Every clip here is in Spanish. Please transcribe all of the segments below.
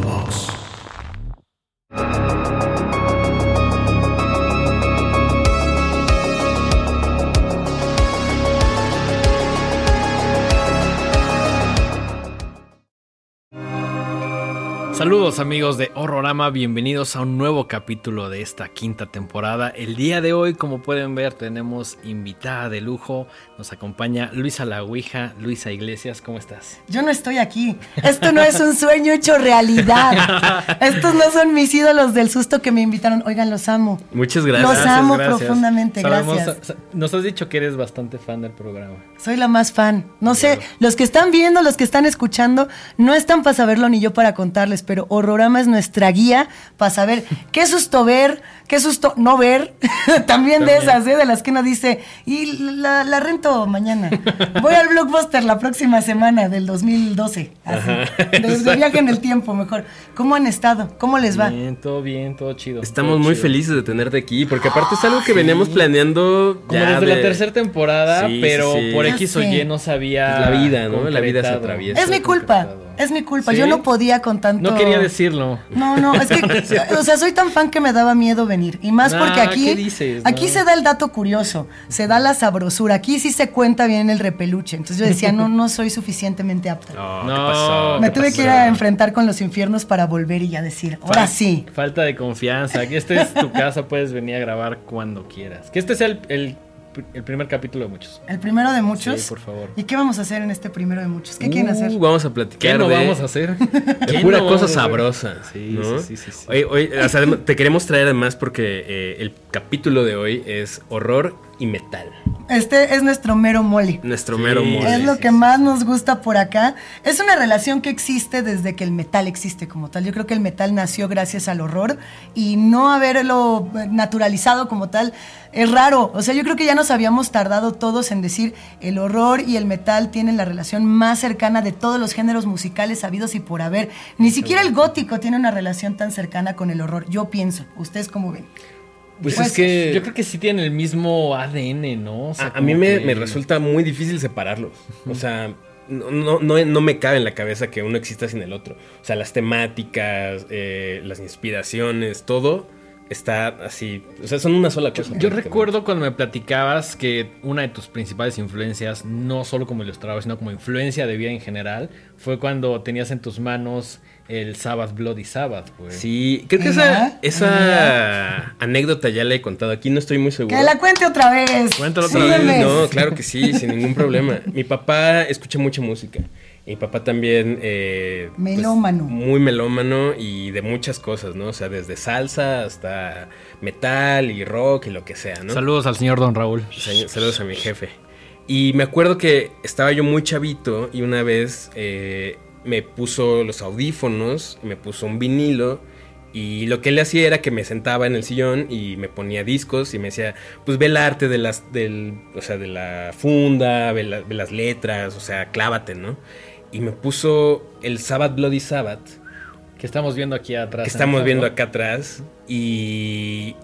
Box. Saludos amigos de Horrorama, bienvenidos a un nuevo capítulo de esta quinta temporada. El día de hoy, como pueden ver, tenemos invitada de lujo. Nos acompaña Luisa La Ouija, Luisa Iglesias, ¿cómo estás? Yo no estoy aquí. Esto no es un sueño hecho realidad. Estos no son mis ídolos del susto que me invitaron. Oigan, los amo. Muchas gracias. Los amo Gracias. profundamente, Sabemos- gracias. Nos has dicho que eres bastante fan del programa. Soy la más fan. No sé, los que están viendo, los que están escuchando, no están para saberlo ni yo para contarles, pero Horrorama es nuestra guía para saber qué susto ver, qué susto no ver. También, de esas, ¿eh? de las que uno dice, y la, la rento mañana. Voy al Blockbuster la próxima semana del 2012. Así, de, de viaje en el tiempo, mejor. ¿Cómo han estado? ¿Cómo les va? Bien, todo bien, todo chido. Estamos todo muy chido. felices de tenerte aquí, porque aparte es algo que veníamos planeando Como ya desde la de- tercera temporada, Sí, pero sí. por Ya X o. Y no sabía. La vida, ¿no? La vida se atraviesa. Es mi culpa, es mi culpa. ¿Sí? Yo no podía con tanto... No quería decirlo. No, no, es que, o sea, soy tan fan que me daba miedo venir. Y más porque Ah, aquí, ¿qué dices? aquí No. se da el dato curioso, se da la sabrosura. Aquí sí se cuenta bien el repeluche. Entonces yo decía, no, no soy suficientemente apta. No, No, ¿qué pasó? me ¿qué tuve pasó? que ir a enfrentar con los infiernos para volver y ya decir, ahora Fal- sí. Falta de confianza. Que este es tu casa, puedes venir a grabar cuando quieras. Que este sea el, el- el primer capítulo de muchos. El primero de muchos. Sí, por favor. ¿Y qué vamos a hacer en este primero de muchos? ¿Qué quieren Uh, hacer? Vamos a platicar ¿Qué no de, vamos a hacer? de ¿Qué pura no cosa sabrosa. Sí, ¿no? sí, sí, sí, sí. Hoy, hoy, o sea, te queremos traer además porque eh, el capítulo de hoy es horror y metal. Este es nuestro mero mole. Nuestro Sí, mero mole. Es lo sí, que sí, más nos gusta por acá. Es una relación que existe desde que el metal existe como tal. Yo creo que el metal nació gracias al horror y no haberlo naturalizado como tal es raro. O sea, yo creo que ya nos habíamos tardado todos en decir el horror y el metal tienen la relación más cercana de todos los géneros musicales habidos y por haber. Ni siquiera el gótico tiene una relación tan cercana con el horror. Yo pienso. ¿Ustedes cómo ven? Pues, Pues, es que Yo creo que sí tienen el mismo ADN, ¿no? O sea, a, a mí me, que- me resulta muy difícil separarlos. O sea, no, no, no, no me cabe en la cabeza que uno exista sin el otro. O sea, las temáticas, eh, las inspiraciones, todo está así. O sea, son una sola cosa. Yo recuerdo cuando me platicabas que una de tus principales influencias, no solo como ilustrador, sino como influencia de vida en general, fue cuando tenías en tus manos el Sabbath Bloody Sabbath, güey. Sí, creo que esa, esa anécdota ya la he contado aquí, no estoy muy seguro. Que la cuente otra vez. Cuéntalo otra Sí, vez. No, claro que sí, sin ningún problema. Mi papá escucha mucha música. Mi papá también... eh, pues, Melómano. muy melómano y de muchas cosas, ¿no? O sea, desde salsa hasta metal y rock y lo que sea, ¿no? Saludos al señor Don Raúl. Sal- Saludos a mi jefe. Y me acuerdo que estaba yo muy chavito y una vez eh, me puso los audífonos, me puso un vinilo y lo que él hacía era que me sentaba en el sillón y me ponía discos y me decía, pues ve el arte de las, del, o sea, de la funda, ve, la- ve las letras, o sea, clávate, ¿no? Y me puso el Sabbath Bloody Sabbath Que estamos viendo aquí atrás. que estamos viendo acá atrás y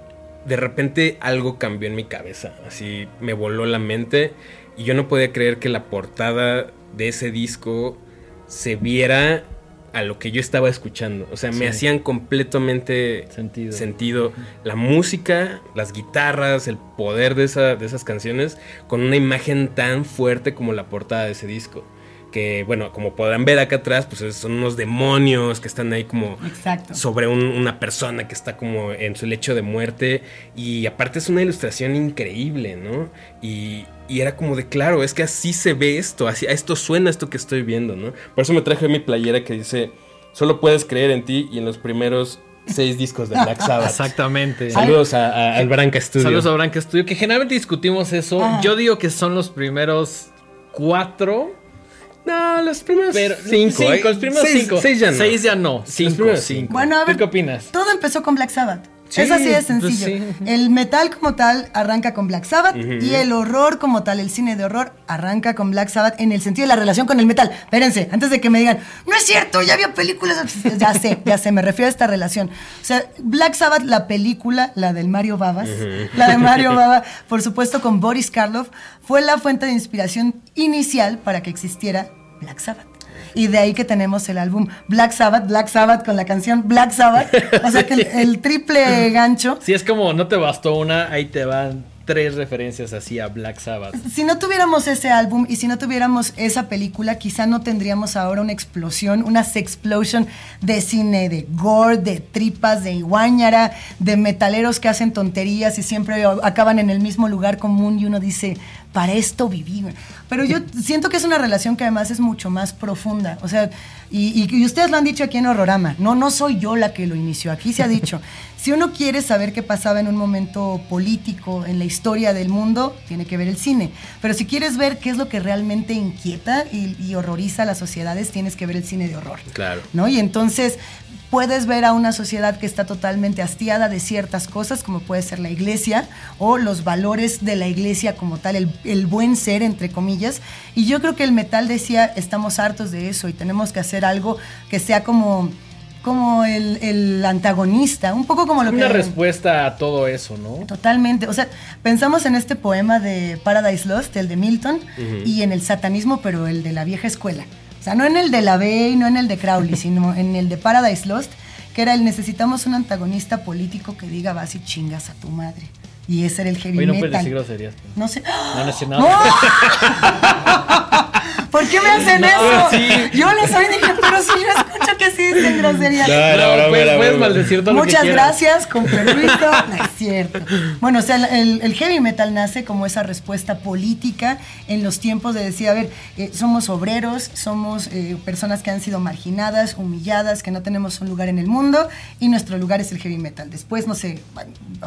de repente algo cambió en mi cabeza, así me voló la mente y yo no podía creer que la portada de ese disco se viera a lo que yo estaba escuchando, o sea, Sí. me hacían completamente Sentido. sentido la música, las guitarras, el poder de, esa- de esas canciones con una imagen tan fuerte como la portada de ese disco. Que bueno, como podrán ver acá atrás, pues son unos demonios que están ahí como Exacto. sobre un- una persona que está como en su lecho de muerte. Y aparte es una ilustración increíble, ¿no? Y, y era como de, claro, es que así se ve esto, así, a esto suena esto que estoy viendo, ¿no? Por eso me traje mi playera que dice, solo puedes creer en ti y en los primeros seis discos de Black Sabbath. Exactamente. Saludos a, a- al Branca Studio. Saludos a Branca Studio, que generalmente discutimos eso. Ah. Yo digo que son los primeros cuatro. No, los primeros Pero cinco. cinco, ¿eh? los primeros Seis- cinco. Seis ya no. Seis ya no. Cinco, cinco. Bueno, a ¿Tú ver, qué opinas? Todo empezó con Black Sabbath. Sí, es así de pues sencillo. sí. El metal como tal arranca con Black Sabbath y el horror como tal, el cine de horror, arranca con Black Sabbath en el sentido de la relación con el metal. Espérense, antes de que me digan, no es cierto, ya había películas. Ya sé, ya sé, me refiero a esta relación. O sea, Black Sabbath, la película, la del Mario Babas, la de Mario Baba, por supuesto con Boris Karloff, fue la fuente de inspiración inicial para que existiera Black Sabbath. Y de ahí que tenemos el álbum Black Sabbath, Black Sabbath con la canción Black Sabbath. O sea que el, el triple gancho. Si es como no te bastó una, ahí te van tres referencias así a Black Sabbath. Si no tuviéramos ese álbum y si no tuviéramos esa película, quizá no tendríamos ahora una explosión, una sexplosion de cine, de gore, de tripas, de iguañara, de metaleros que hacen tonterías y siempre acaban en el mismo lugar común y uno dice, para esto viví. Pero yo siento que es una relación que además es mucho más profunda. O sea, y, y, ustedes lo han dicho aquí en Horrorama. No, no soy yo la que lo inició. Aquí se ha dicho, si uno quiere saber qué pasaba en un momento político, en la historia del mundo, tiene que ver el cine. Pero si quieres ver qué es lo que realmente inquieta y, y horroriza a las sociedades, tienes que ver el cine de horror. Claro. ¿no? Y entonces puedes ver a una sociedad que está totalmente hastiada de ciertas cosas, como puede ser la iglesia, o los valores de la iglesia como tal, el, el, buen ser, entre comillas. Y yo creo que el metal decía, estamos hartos de eso y tenemos que hacer algo que sea como como el, el, antagonista, un poco como lo Una que... Una respuesta a todo eso, ¿no? Totalmente. O sea, pensamos en este poema de Paradise Lost, el de Milton, uh -huh. y en el satanismo, pero el de la vieja escuela. O sea, no en el de la y no en el de Crowley, sino en el de Paradise Lost, que era el necesitamos un antagonista político que diga vas y chingas a tu madre. Y ese era el heavy Oye, no metal. puedes decir groserías. pues. No sé. No, no sé nada. ¿Por qué me hacen No, eso? sí. Yo les oí y dije, pero si yo escucho que sí dicen groserías. No, No, broma, puedes, maldecir todo lo que Muchas gracias, con permiso. No es cierto. Bueno, o sea, el, el heavy metal nace como esa respuesta política en los tiempos de decir, a ver, eh, somos obreros, somos eh, personas que han sido marginadas, humilladas, que no tenemos un lugar en el mundo y nuestro lugar es el heavy metal. Después, no sé,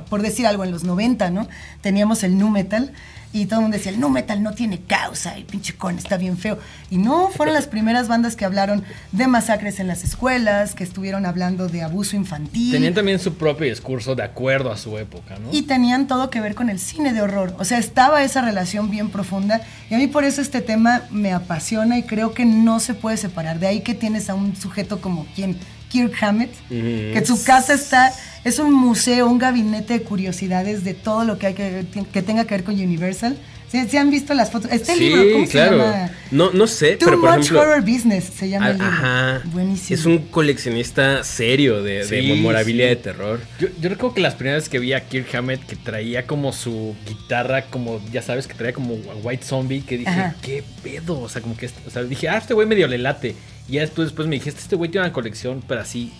por decir algo, en los 90, ¿no? Teníamos el nu metal y todo el mundo decía, el nu metal no tiene causa, y pinche con, está bien feo. Y no, fueron las primeras bandas que hablaron de masacres en las escuelas, que estuvieron hablando de abuso infantil. Tenían también su propio discurso de acuerdo a su época, ¿no? Y tenían todo que ver con el cine de horror. O sea, estaba esa relación bien profunda. Y a mí por eso este tema me apasiona y creo que no se puede separar. De ahí que tienes a un sujeto como quien, Kirk Hammett, Ujú. que su casa está, es un museo, un gabinete de curiosidades de todo lo que, hay que, que tenga que ver con Universal. ¿Sí, sí han visto las fotos? Este Sí, libro, ¿cómo claro. se llama? No, no sé, Too pero por Much ejemplo. Horror Business se llama el libro. Ajá. Buenísimo. Es un coleccionista serio de, de Sí, memorabilia sí. de terror. Yo, yo recuerdo que las primeras veces que vi a Kirk Hammett que traía como su guitarra, como ya sabes, que traía como a White Zombie, que dije, Ajá. ¿qué pedo? O sea, como que, o sea, dije, ah, este güey medio le late. Y ya después, después me dijiste, este güey tiene una colección, pero así,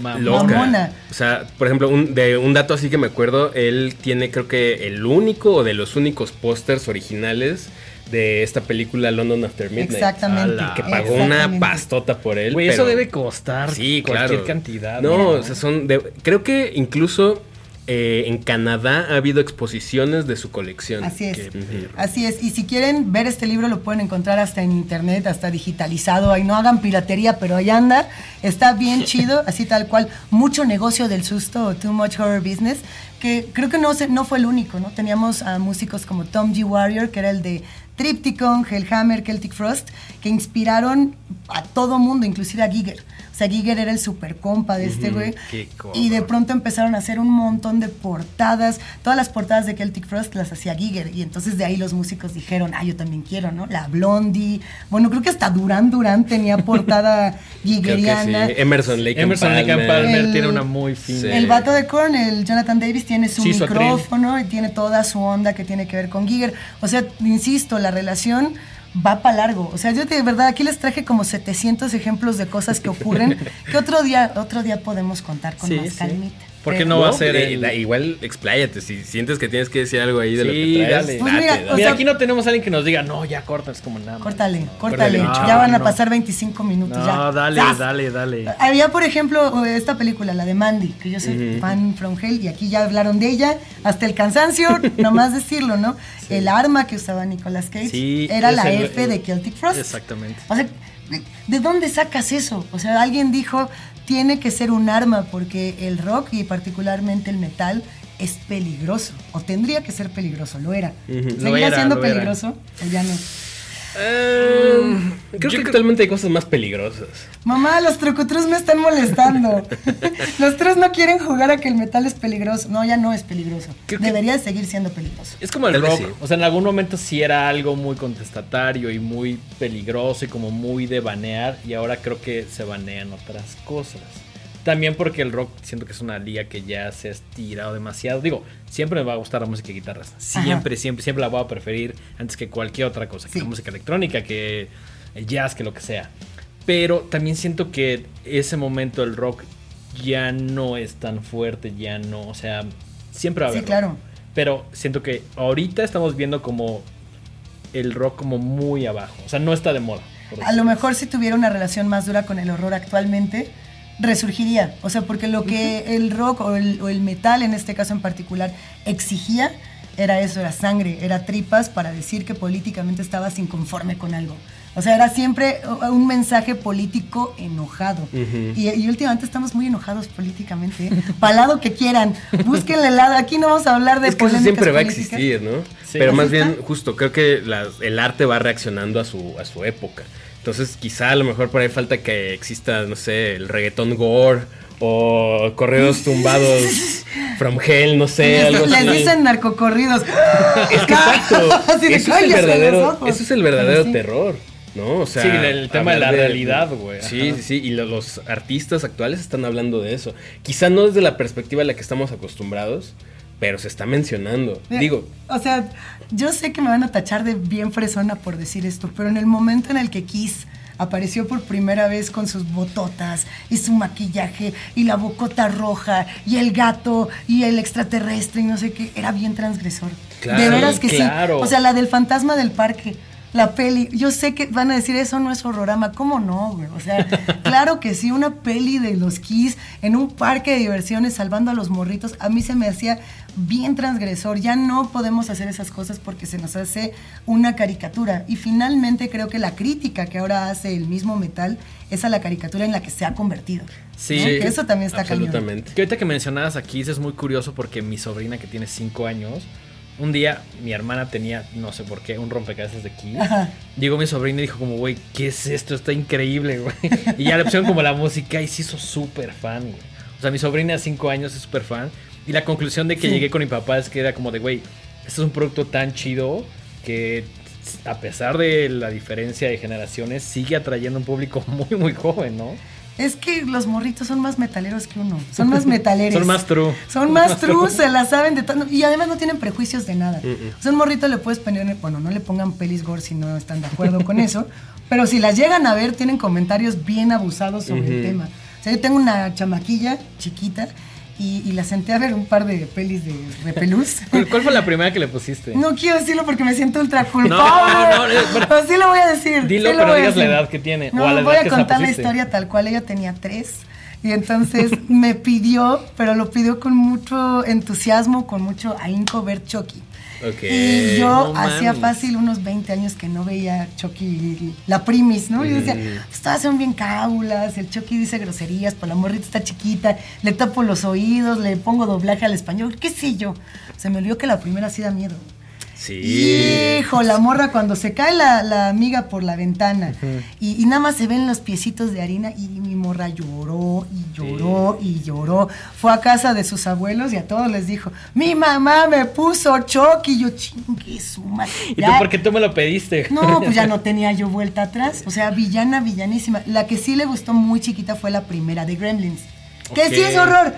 mamona. Loca. Mamona. O sea, por ejemplo, un, de un dato así que me acuerdo, él tiene creo que el único o de los únicos pósters originales de esta película London After Midnight. Exactamente. Que pagó una pastota por él. Güey, eso debe costar Sí, cualquier claro. cantidad. No, o sea, son de- creo que incluso eh, en Canadá ha habido exposiciones de su colección. Así es. Así es, y si quieren ver este libro lo pueden encontrar hasta en internet, hasta digitalizado, ahí no hagan piratería, pero ahí anda, está bien chido, así tal cual, mucho negocio del susto Too Much Horror Business, que creo que no, se- no fue el único, ¿no? Teníamos a músicos como Tom G. Warrior, que era el de Tripticon, Hellhammer, Celtic Frost, que inspiraron a todo mundo, inclusive a Giger. O sea, Giger era el super compa de este güey. qué Y de pronto empezaron a hacer un montón de portadas. Todas las portadas de Celtic Frost las hacía Giger. Y entonces de ahí los músicos dijeron, ah, yo también quiero, ¿no? La Blondie. Bueno, creo que hasta Duran Duran tenía portada gigeriana. sí. Emerson Lake and Emerson Lake and Palmer. Palmer El- tiene una muy fina. Sí. El vato de Korn, el Jonathan Davis, tiene su Sí, su atril. micrófono y tiene toda su onda que tiene que ver con Giger. O sea, insisto, la relación va para largo. O sea, yo de verdad aquí les traje como 700 ejemplos de cosas que ocurren que otro día, otro día podemos contar con Sí, más calmita. ¿Por qué Pero- no va a ser eh, el- da- igual expláyate. Si sientes que tienes que decir algo ahí de lo Sí, que traes, dale. Pues mira, date. aquí no tenemos a alguien que nos diga, no, ya corta, es como nada. más". Córtale, No. córtale. córtale. ya van a No, pasar 25 minutos. No, ya. dale, dale, dale. Había, por ejemplo, esta película, la de Mandy, que yo soy fan from hell, y aquí ya hablaron de ella, hasta el cansancio, nomás decirlo, ¿no? El arma que usaba Nicolas Cage Sí, era la el- F de Celtic Frost. Exactamente. O sea, ¿de- ¿de dónde sacas eso? O sea, alguien dijo, tiene que ser un arma porque el rock y particularmente el metal es peligroso, o tendría que ser peligroso, lo era. ¿Seguirá Lo era, siendo lo era. peligroso? O ya no. Eh, creo que actualmente hay cosas más peligrosas. Mamá, los trucutrus me están molestando. los trus no quieren jugar a que el metal es peligroso. No, ya no es peligroso. Debería seguir siendo peligroso. Es como el rock. O sea, en algún momento sí era algo muy contestatario y muy peligroso y como muy de banear. Y ahora creo que se banean otras cosas. También porque el rock siento que es una liga que ya se ha estirado demasiado. Digo, siempre me va a gustar la música de guitarras. Siempre, siempre, siempre la voy a preferir antes que cualquier otra cosa. Que la música electrónica, que el jazz, que lo que sea. Pero también siento que ese momento el rock ya no es tan fuerte, ya no, o sea, siempre va a haber. Sí, claro. Pero siento que ahorita estamos viendo como el rock como muy abajo. O sea, no está de moda. A lo mejor si tuviera una relación más dura con el horror actualmente, resurgiría. O sea, porque lo que el rock o el, metal, en este caso en particular, exigía era eso, era sangre, era tripas para decir que políticamente estabas inconforme con algo. O sea, era siempre un mensaje político enojado. y, últimamente estamos muy enojados políticamente. ¿eh? Palado que quieran, búsquenle el lado. Aquí no vamos a hablar de es que eso siempre va a existir, ¿no? Pero más bien, justo, creo que el arte va reaccionando a su, a su época. Entonces, quizá a lo mejor por ahí falta que exista, no sé, el reggaetón gore o corridos tumbados from hell, no sé, algo así. Les dicen narcocorridos. Es que exacto. eso, es el verdadero, eso es el verdadero terror. ¿no? O sea, sí, el tema de la realidad, güey. Sí, sí, sí, y los artistas actuales están hablando de eso. Quizá no desde la perspectiva a la que estamos acostumbrados, pero se está mencionando. Digo. O sea, yo sé que me van a tachar de bien fresona por decir esto, pero en el momento en el que Kiss apareció por primera vez con sus bototas y su maquillaje y la bocota roja y el gato y el extraterrestre y no sé qué, era bien transgresor. de veras que sí. O sea, la del fantasma del parque la peli. Yo sé que van a decir, eso no es horrorama. ¿Cómo no, güey? O sea, claro que sí, una peli de los Kiss en un parque de diversiones salvando a los morritos, a mí se me hacía bien transgresor. Ya no podemos hacer esas cosas porque se nos hace una caricatura. Y finalmente creo que la crítica que ahora hace el mismo metal es a la caricatura en la que se ha convertido. Sí, que eso también está absolutamente. Que ahorita que mencionabas aquí es muy curioso porque mi sobrina que tiene 5 años un día mi hermana tenía, no sé por qué, un rompecabezas de Kiss. Llegó mi sobrina y dijo como, güey, ¿qué es esto? Está increíble, güey. Y ya le pusieron como la música y se hizo súper fan, güey. O sea, mi sobrina de 5 años es súper fan. Y la conclusión de que llegué con mi papá es que era como de, güey, este es un producto tan chido que a pesar de la diferencia de generaciones, sigue atrayendo un público muy, muy joven, ¿no? Es que los morritos son más metaleros que uno. Son más metaleros. son más true. Son más true, se la saben de tanto. Y además no tienen prejuicios de nada. O sea, un morrito le puedes poner. Bueno, no le pongan pelis gore si no están de acuerdo con eso. Pero si las llegan a ver, tienen comentarios bien abusados sobre el tema. O sea, yo tengo una chamaquilla chiquita y, la senté a ver un par de pelis de repelús. ¿Cuál, fue la primera que le pusiste? No quiero decirlo porque me siento ultra culpable. No, no, no. Pero, sí lo voy a decir. Dilo, pero digas la edad que tiene. No, voy a contar la, historia tal cual. Ella tenía tres. Y entonces me pidió, pero lo pidió con mucho entusiasmo, con mucho ahínco ver Chucky. Y yo hacía fácil unos 20 años que no veía Chucky, la primis, ¿no? Y yo decía, pues todas son bien cábulas, el Chucky dice groserías, por pues la morrita está chiquita, le tapo los oídos, le pongo doblaje al español, qué sé yo. Se me olvidó que la primera sí da miedo. Sí. Hijo, la morra cuando se cae la, amiga por la ventana y, nada más se ven los piecitos de harina y mi morra lloró y lloró y lloró. Fue a casa de sus abuelos y a todos les dijo, mi mamá me puso choque y yo chingue su madre. ¿Y tú por qué tú me lo pediste? No, pues ya no tenía yo vuelta atrás. O sea, villana, villanísima. La que sí le gustó muy chiquita fue la primera de Gremlins. Que sí es horror.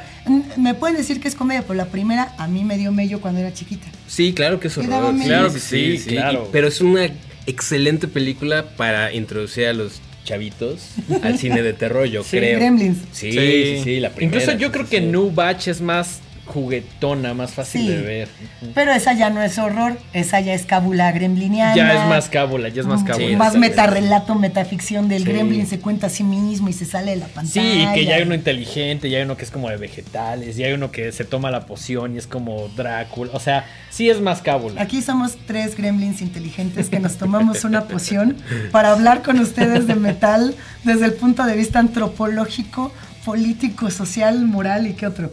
Me pueden decir que es comedia, pero la primera a mí me dio mello cuando era chiquita. Sí, claro que es horror. Claro que sí, claro. pero es una excelente película para introducir a los chavitos al cine de terror, yo creo. Gremlins. Sí, sí, sí, la primera. Incluso yo creo que New Batch es más juguetona, más fácil de ver. Pero esa ya no es horror, esa ya es cábula gremliniana. Ya es más cábula, ya es más cábula. más metarrelato, metaficción del gremlin, se cuenta a sí mismo y se sale de la pantalla. Sí, que ya hay uno inteligente, ya hay uno que es como de vegetales, ya hay uno que se toma la poción y es como Drácula. O sea, sí es más cábula. Aquí somos tres gremlins inteligentes que nos tomamos una poción para hablar con ustedes de metal desde el punto de vista antropológico, político, social, moral y qué otro.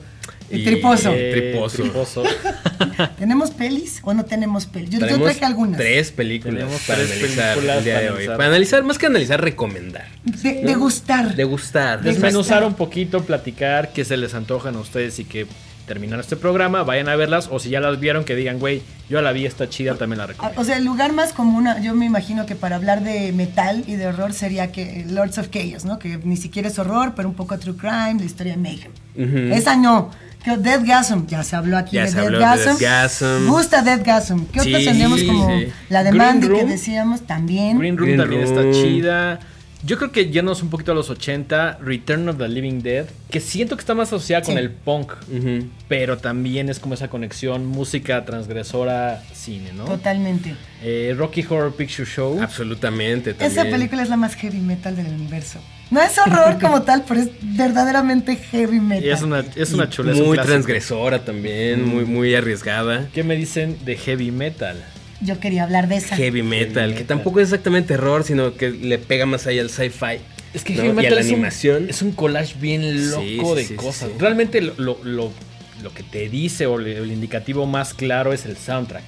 Y triposo. Eh, Triposo. triposo. ¿Tenemos pelis o no tenemos pelis? Yo, yo traje algunas. tres películas Tenemos para tres analizar películas el día para de hoy. Para analizar, más que analizar, recomendar. De, de gustar. Degustar. Desmenuzar un poquito, platicar qué se les antojan a ustedes y que terminan este programa, vayan a verlas o si ya las vieron que digan, güey, yo la vi, está chida, también la recomiendo. O sea, el lugar más común, yo me imagino que para hablar de metal y de horror sería que Lords of Chaos, ¿no? Que ni siquiera es horror, pero un poco true crime, la historia de Mayhem. Esa no. Que Deathgasm, ya se habló aquí Ya de se habló de Deathgasm. Deathgasm. Gusta Deathgasm. ¿Qué otros Sí, tenemos como sí. la de Green Mandy que decíamos también? Green Room Green también Room. está chida. Yo creo que yéndonos un poquito a los 80, Return of the Living Dead, que siento que está más asociada con el punk, pero también es como esa conexión música transgresora cine, ¿no? Totalmente. Eh, Rocky Horror Picture Show. Absolutamente. Esa también. película es la más heavy metal del universo. No es horror como tal, pero es verdaderamente heavy metal. Y es una, es una Muy clásico. transgresora también, muy, muy arriesgada. ¿Qué me dicen de heavy metal? Yo quería hablar de esa. Heavy metal, que metal. tampoco es exactamente terror, sino que le pega más allá al sci-fi. Es que ¿no? heavy y a metal la es, un, es un collage bien loco Sí, sí, de sí, cosas. sí. Realmente lo, lo, lo- lo que te dice o el indicativo más claro es el soundtrack.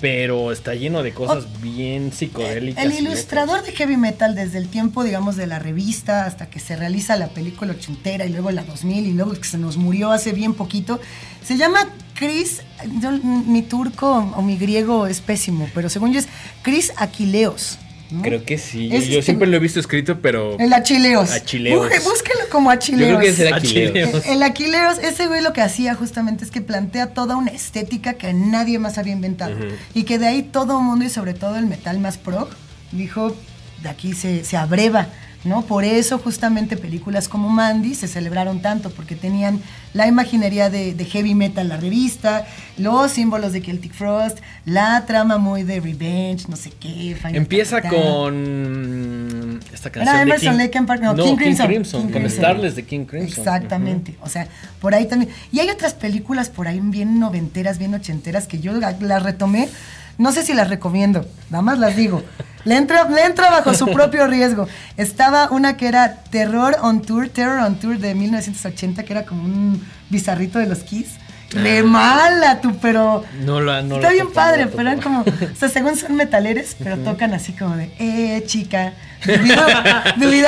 Pero está lleno de cosas bien psicodélicas. El ilustrador de heavy metal desde el tiempo, digamos, de la revista hasta que se realiza la película ochentera y luego la 2000 y luego que se nos murió hace bien poquito, se llama Chris, yo- mi turco o mi griego es pésimo, pero según yo es Chris Aquileos. ¿No? Creo que sí. Es yo, yo este- siempre lo he visto escrito, pero. El Achileos. Achileos. Búsquelo como Yo Achileos. creo que es el. Aquileos. El, el Aquileos, ese güey lo que hacía justamente es que plantea toda una estética que nadie más había inventado. Y que de ahí todo mundo y sobre todo el metal más pro dijo, de aquí se, se abreva, ¿no? Por eso justamente películas como Mandy se celebraron tanto, porque tenían la imaginería de, de heavy metal, la revista, los símbolos de Celtic Frost, la trama muy de Revenge, no sé qué. Final Empieza con esta canción. Era Emerson, King- Lake and Park- no, no, King King Crimson. Crimson. King con Crimson. Starless de King Crimson. Exactamente. O sea, por ahí también. Y hay otras películas por ahí bien noventeras, bien ochenteras que yo la- las retomé. No sé si las recomiendo, nada más las digo. Le entra, le entra bajo su propio riesgo. Estaba una que era Terror on Tour, Terror on Tour de 1980, que era como un bizarrito de los Kiss. Re mala tú, pero No la- no está la bien topo, padre, no pero eran como, o sea, según son metaleres, pero tocan así como de, eh, chica,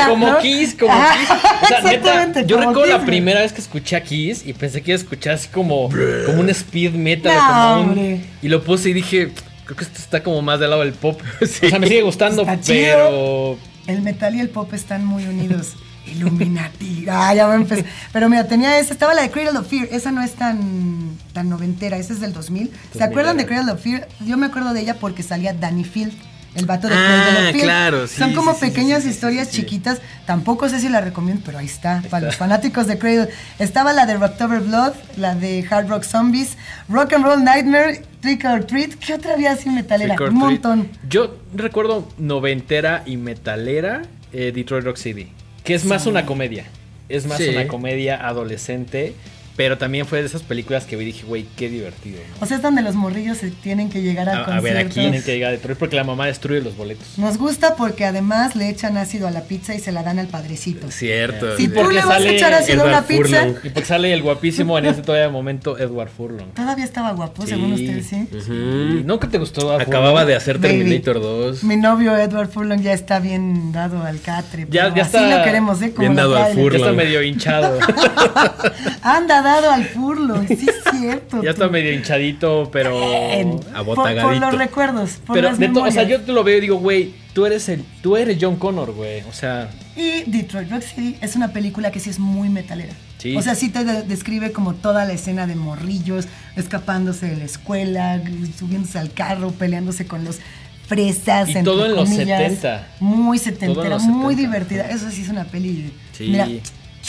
Como ¿no? Kiss, como Kiss. O sea, neta, exactamente, yo recuerdo Kiss, la primera vez que escuché a Kiss y pensé que iba a escuchar así como, como un speed metal. No, como un- hombre. y lo puse y dije, creo que esto está como más del lado del pop. O sea, me sigue gustando, Está chido. pero... El metal y el pop están muy unidos. Illuminati. Ah, ya a empezar. Pero mira, tenía esa, estaba la de Cradle of Fear. Esa no es tan, tan noventera, esa es del 2000. ¿Se 2000 acuerdan de. Cradle of Fear? Yo me acuerdo de ella porque salía Danny Field. El vato de Ah, claro, sí, Son como sí, pequeñas sí, historias chiquitas. Tampoco sé si la recomiendo, pero ahí está. Para los fanáticos de Cradle. Estaba la de October Blood, la de Hard Rock Zombies, Rock and Roll Nightmare, Trick or Treat. ¿Qué otra había así metalera? Un montón. Yo recuerdo noventera y metalera eh, Detroit Rock City, que es más una comedia. Es más una comedia adolescente, pero también fue de esas películas que vi y dije, güey, qué divertido. ¿no? O sea, es donde los morrillos se tienen que llegar al A, a ver, aquí tienen que llegar a Detroit porque la mamá destruye los boletos. Nos gusta porque además le echan ácido a la pizza y se la dan al padrecito. Cierto. Si Sí, tú le vas a echar ácido a una pizza, Furlong. Y porque sale el guapísimo en ese todavía momento Edward Furlong. todavía estaba guapo, Sí. según ustedes, ¿sí? Y ¿No que te gustó? Edward Acababa Furlong? de hacer Baby. Terminator 2. Mi novio Edward Furlong ya está bien dado al catre. Ya- ya así está lo queremos, ¿eh? Como bien dado al trailer. Ya está Furlong. medio hinchado. Anda dado al Furlong, sí es cierto. ya está medio hinchadito, pero... En- por, por abotagadito. los recuerdos, por Pero las de to- o sea, memorias. yo te lo veo y digo, güey, tú eres el, tú eres John Connor, güey. O sea, Y Detroit Rock City es una película que sí es muy metalera. Sí. O sea, sí te de- describe como toda la escena de morrillos, escapándose de la escuela, subiéndose al carro, peleándose con los fresas. Y todo en los comillas. 70. Muy setentera, muy 70. divertida. Eso sí es una peli, Sí. mira,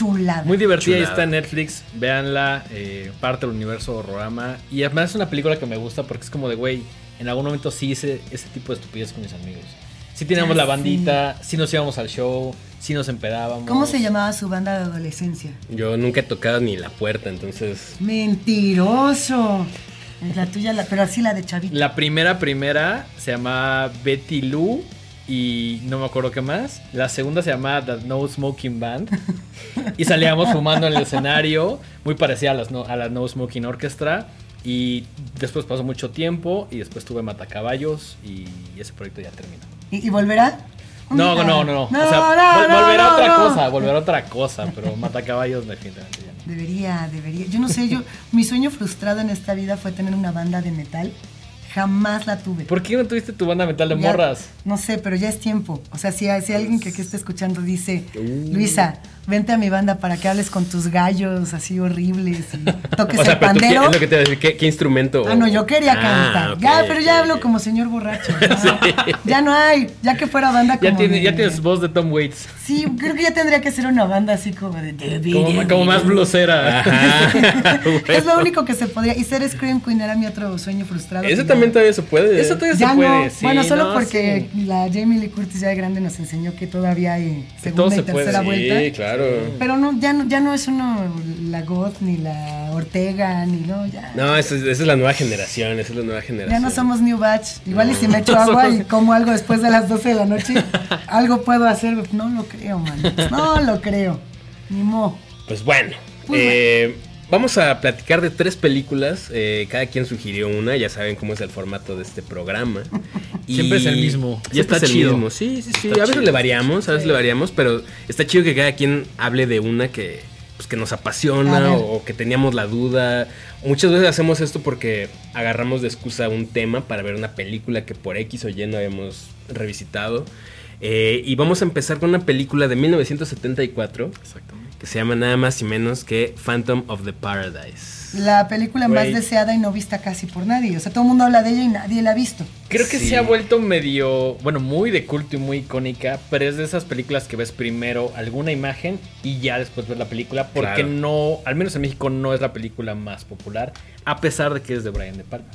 chulada. muy divertida y Chulada. está en Netflix. Véanla, eh, parte del universo Horrorama. Y además es una película que me gusta porque es como de, güey, en algún momento sí hice ese tipo de estupidez con mis amigos. Sí teníamos la bandita, sí. nos íbamos al show, sí nos empedábamos. ¿Cómo se llamaba su banda de adolescencia? Yo nunca he tocado ni la puerta, entonces. Mentiroso. La tuya, la, pero así la de Chavito. La primera, primera se llama Betty Lou y no me acuerdo qué más. La segunda se llamaba The No Smoking Band. y salíamos fumando en el escenario, muy parecida a, las no, a la No Smoking Orchestra. Y después pasó mucho tiempo y después tuve Matacaballos y ese proyecto ya terminó. ¿Y, y volverá? No, no, no, no. No, O sea, no, vol- no, volverá otra cosa, volverá otra cosa, pero Matacaballos definitivamente ya no. Debería, debería. Yo no sé, yo mi sueño frustrado en esta vida fue tener una banda de metal. Jamás la tuve. ¿Por qué no tuviste tu banda metal de Ya- morras? No sé, pero ya es tiempo. O sea, si, si alguien que aquí está escuchando dice, Uh. Luisa, vente a mi banda para que hables con tus gallos así horribles y toques O sea, el pero tú, ¿qué, pandero. es lo que te decir, ¿qué, qué instrumento? Ah, no, yo quería Ah, cantar. ya, pero ya hablo como señor borracho. Ya, ya no hay. Ya que fuera banda como Ya, tiene, de- ya tienes voz de Tom Waits. Sí, creo que ya tendría que ser una banda así como de... Como, como más blusera. Es lo único que se podría. Y ser Scream Queen era mi otro sueño frustrado. Que también ya- todavía se puede. Eso todavía Ya se no. puede, sí. bueno, solo no, porque sí. la Jamie Lee Curtis ya de grande nos enseñó que todavía hay segunda y se puede, tercera sí, vuelta. Sí, claro. Pero no, ya no, ya no es uno la Goth, ni la Ortega, ni no, ya. No, esa es, esa es la nueva generación, esa es la nueva ya generación. no somos New Batch. Igual y si me echo No agua somos- y como algo después de las 12 de la noche, algo puedo hacer. No lo creo, man. No lo creo. Ni mo. Pues bueno, Pues eh, vamos a platicar de tres películas. eh, cada quien sugirió una, ya saben cómo es el formato de este programa. Siempre es el mismo, y está es el chido. mismo. Sí, sí, sí. Está a veces chido, le variamos, a veces le variamos, pero está chido que cada quien hable de una que, pues, que nos apasiona o que teníamos la duda. Muchas veces hacemos esto porque agarramos de excusa un tema para ver una película que por X o Y no habíamos revisitado. Eh, y vamos a empezar con una película de 1974 Exactamente. Que se llama nada más y menos que Phantom of the Paradise. La película más deseada y no vista casi por nadie. O sea, todo el mundo habla de ella y nadie la ha visto. Creo que Sí. se ha vuelto medio, bueno, muy de culto y muy icónica, pero es de esas películas que ves primero alguna imagen y ya después ves la película, porque Claro. no, al menos en México no es la película más popular, a pesar de que es de Brian De Palma.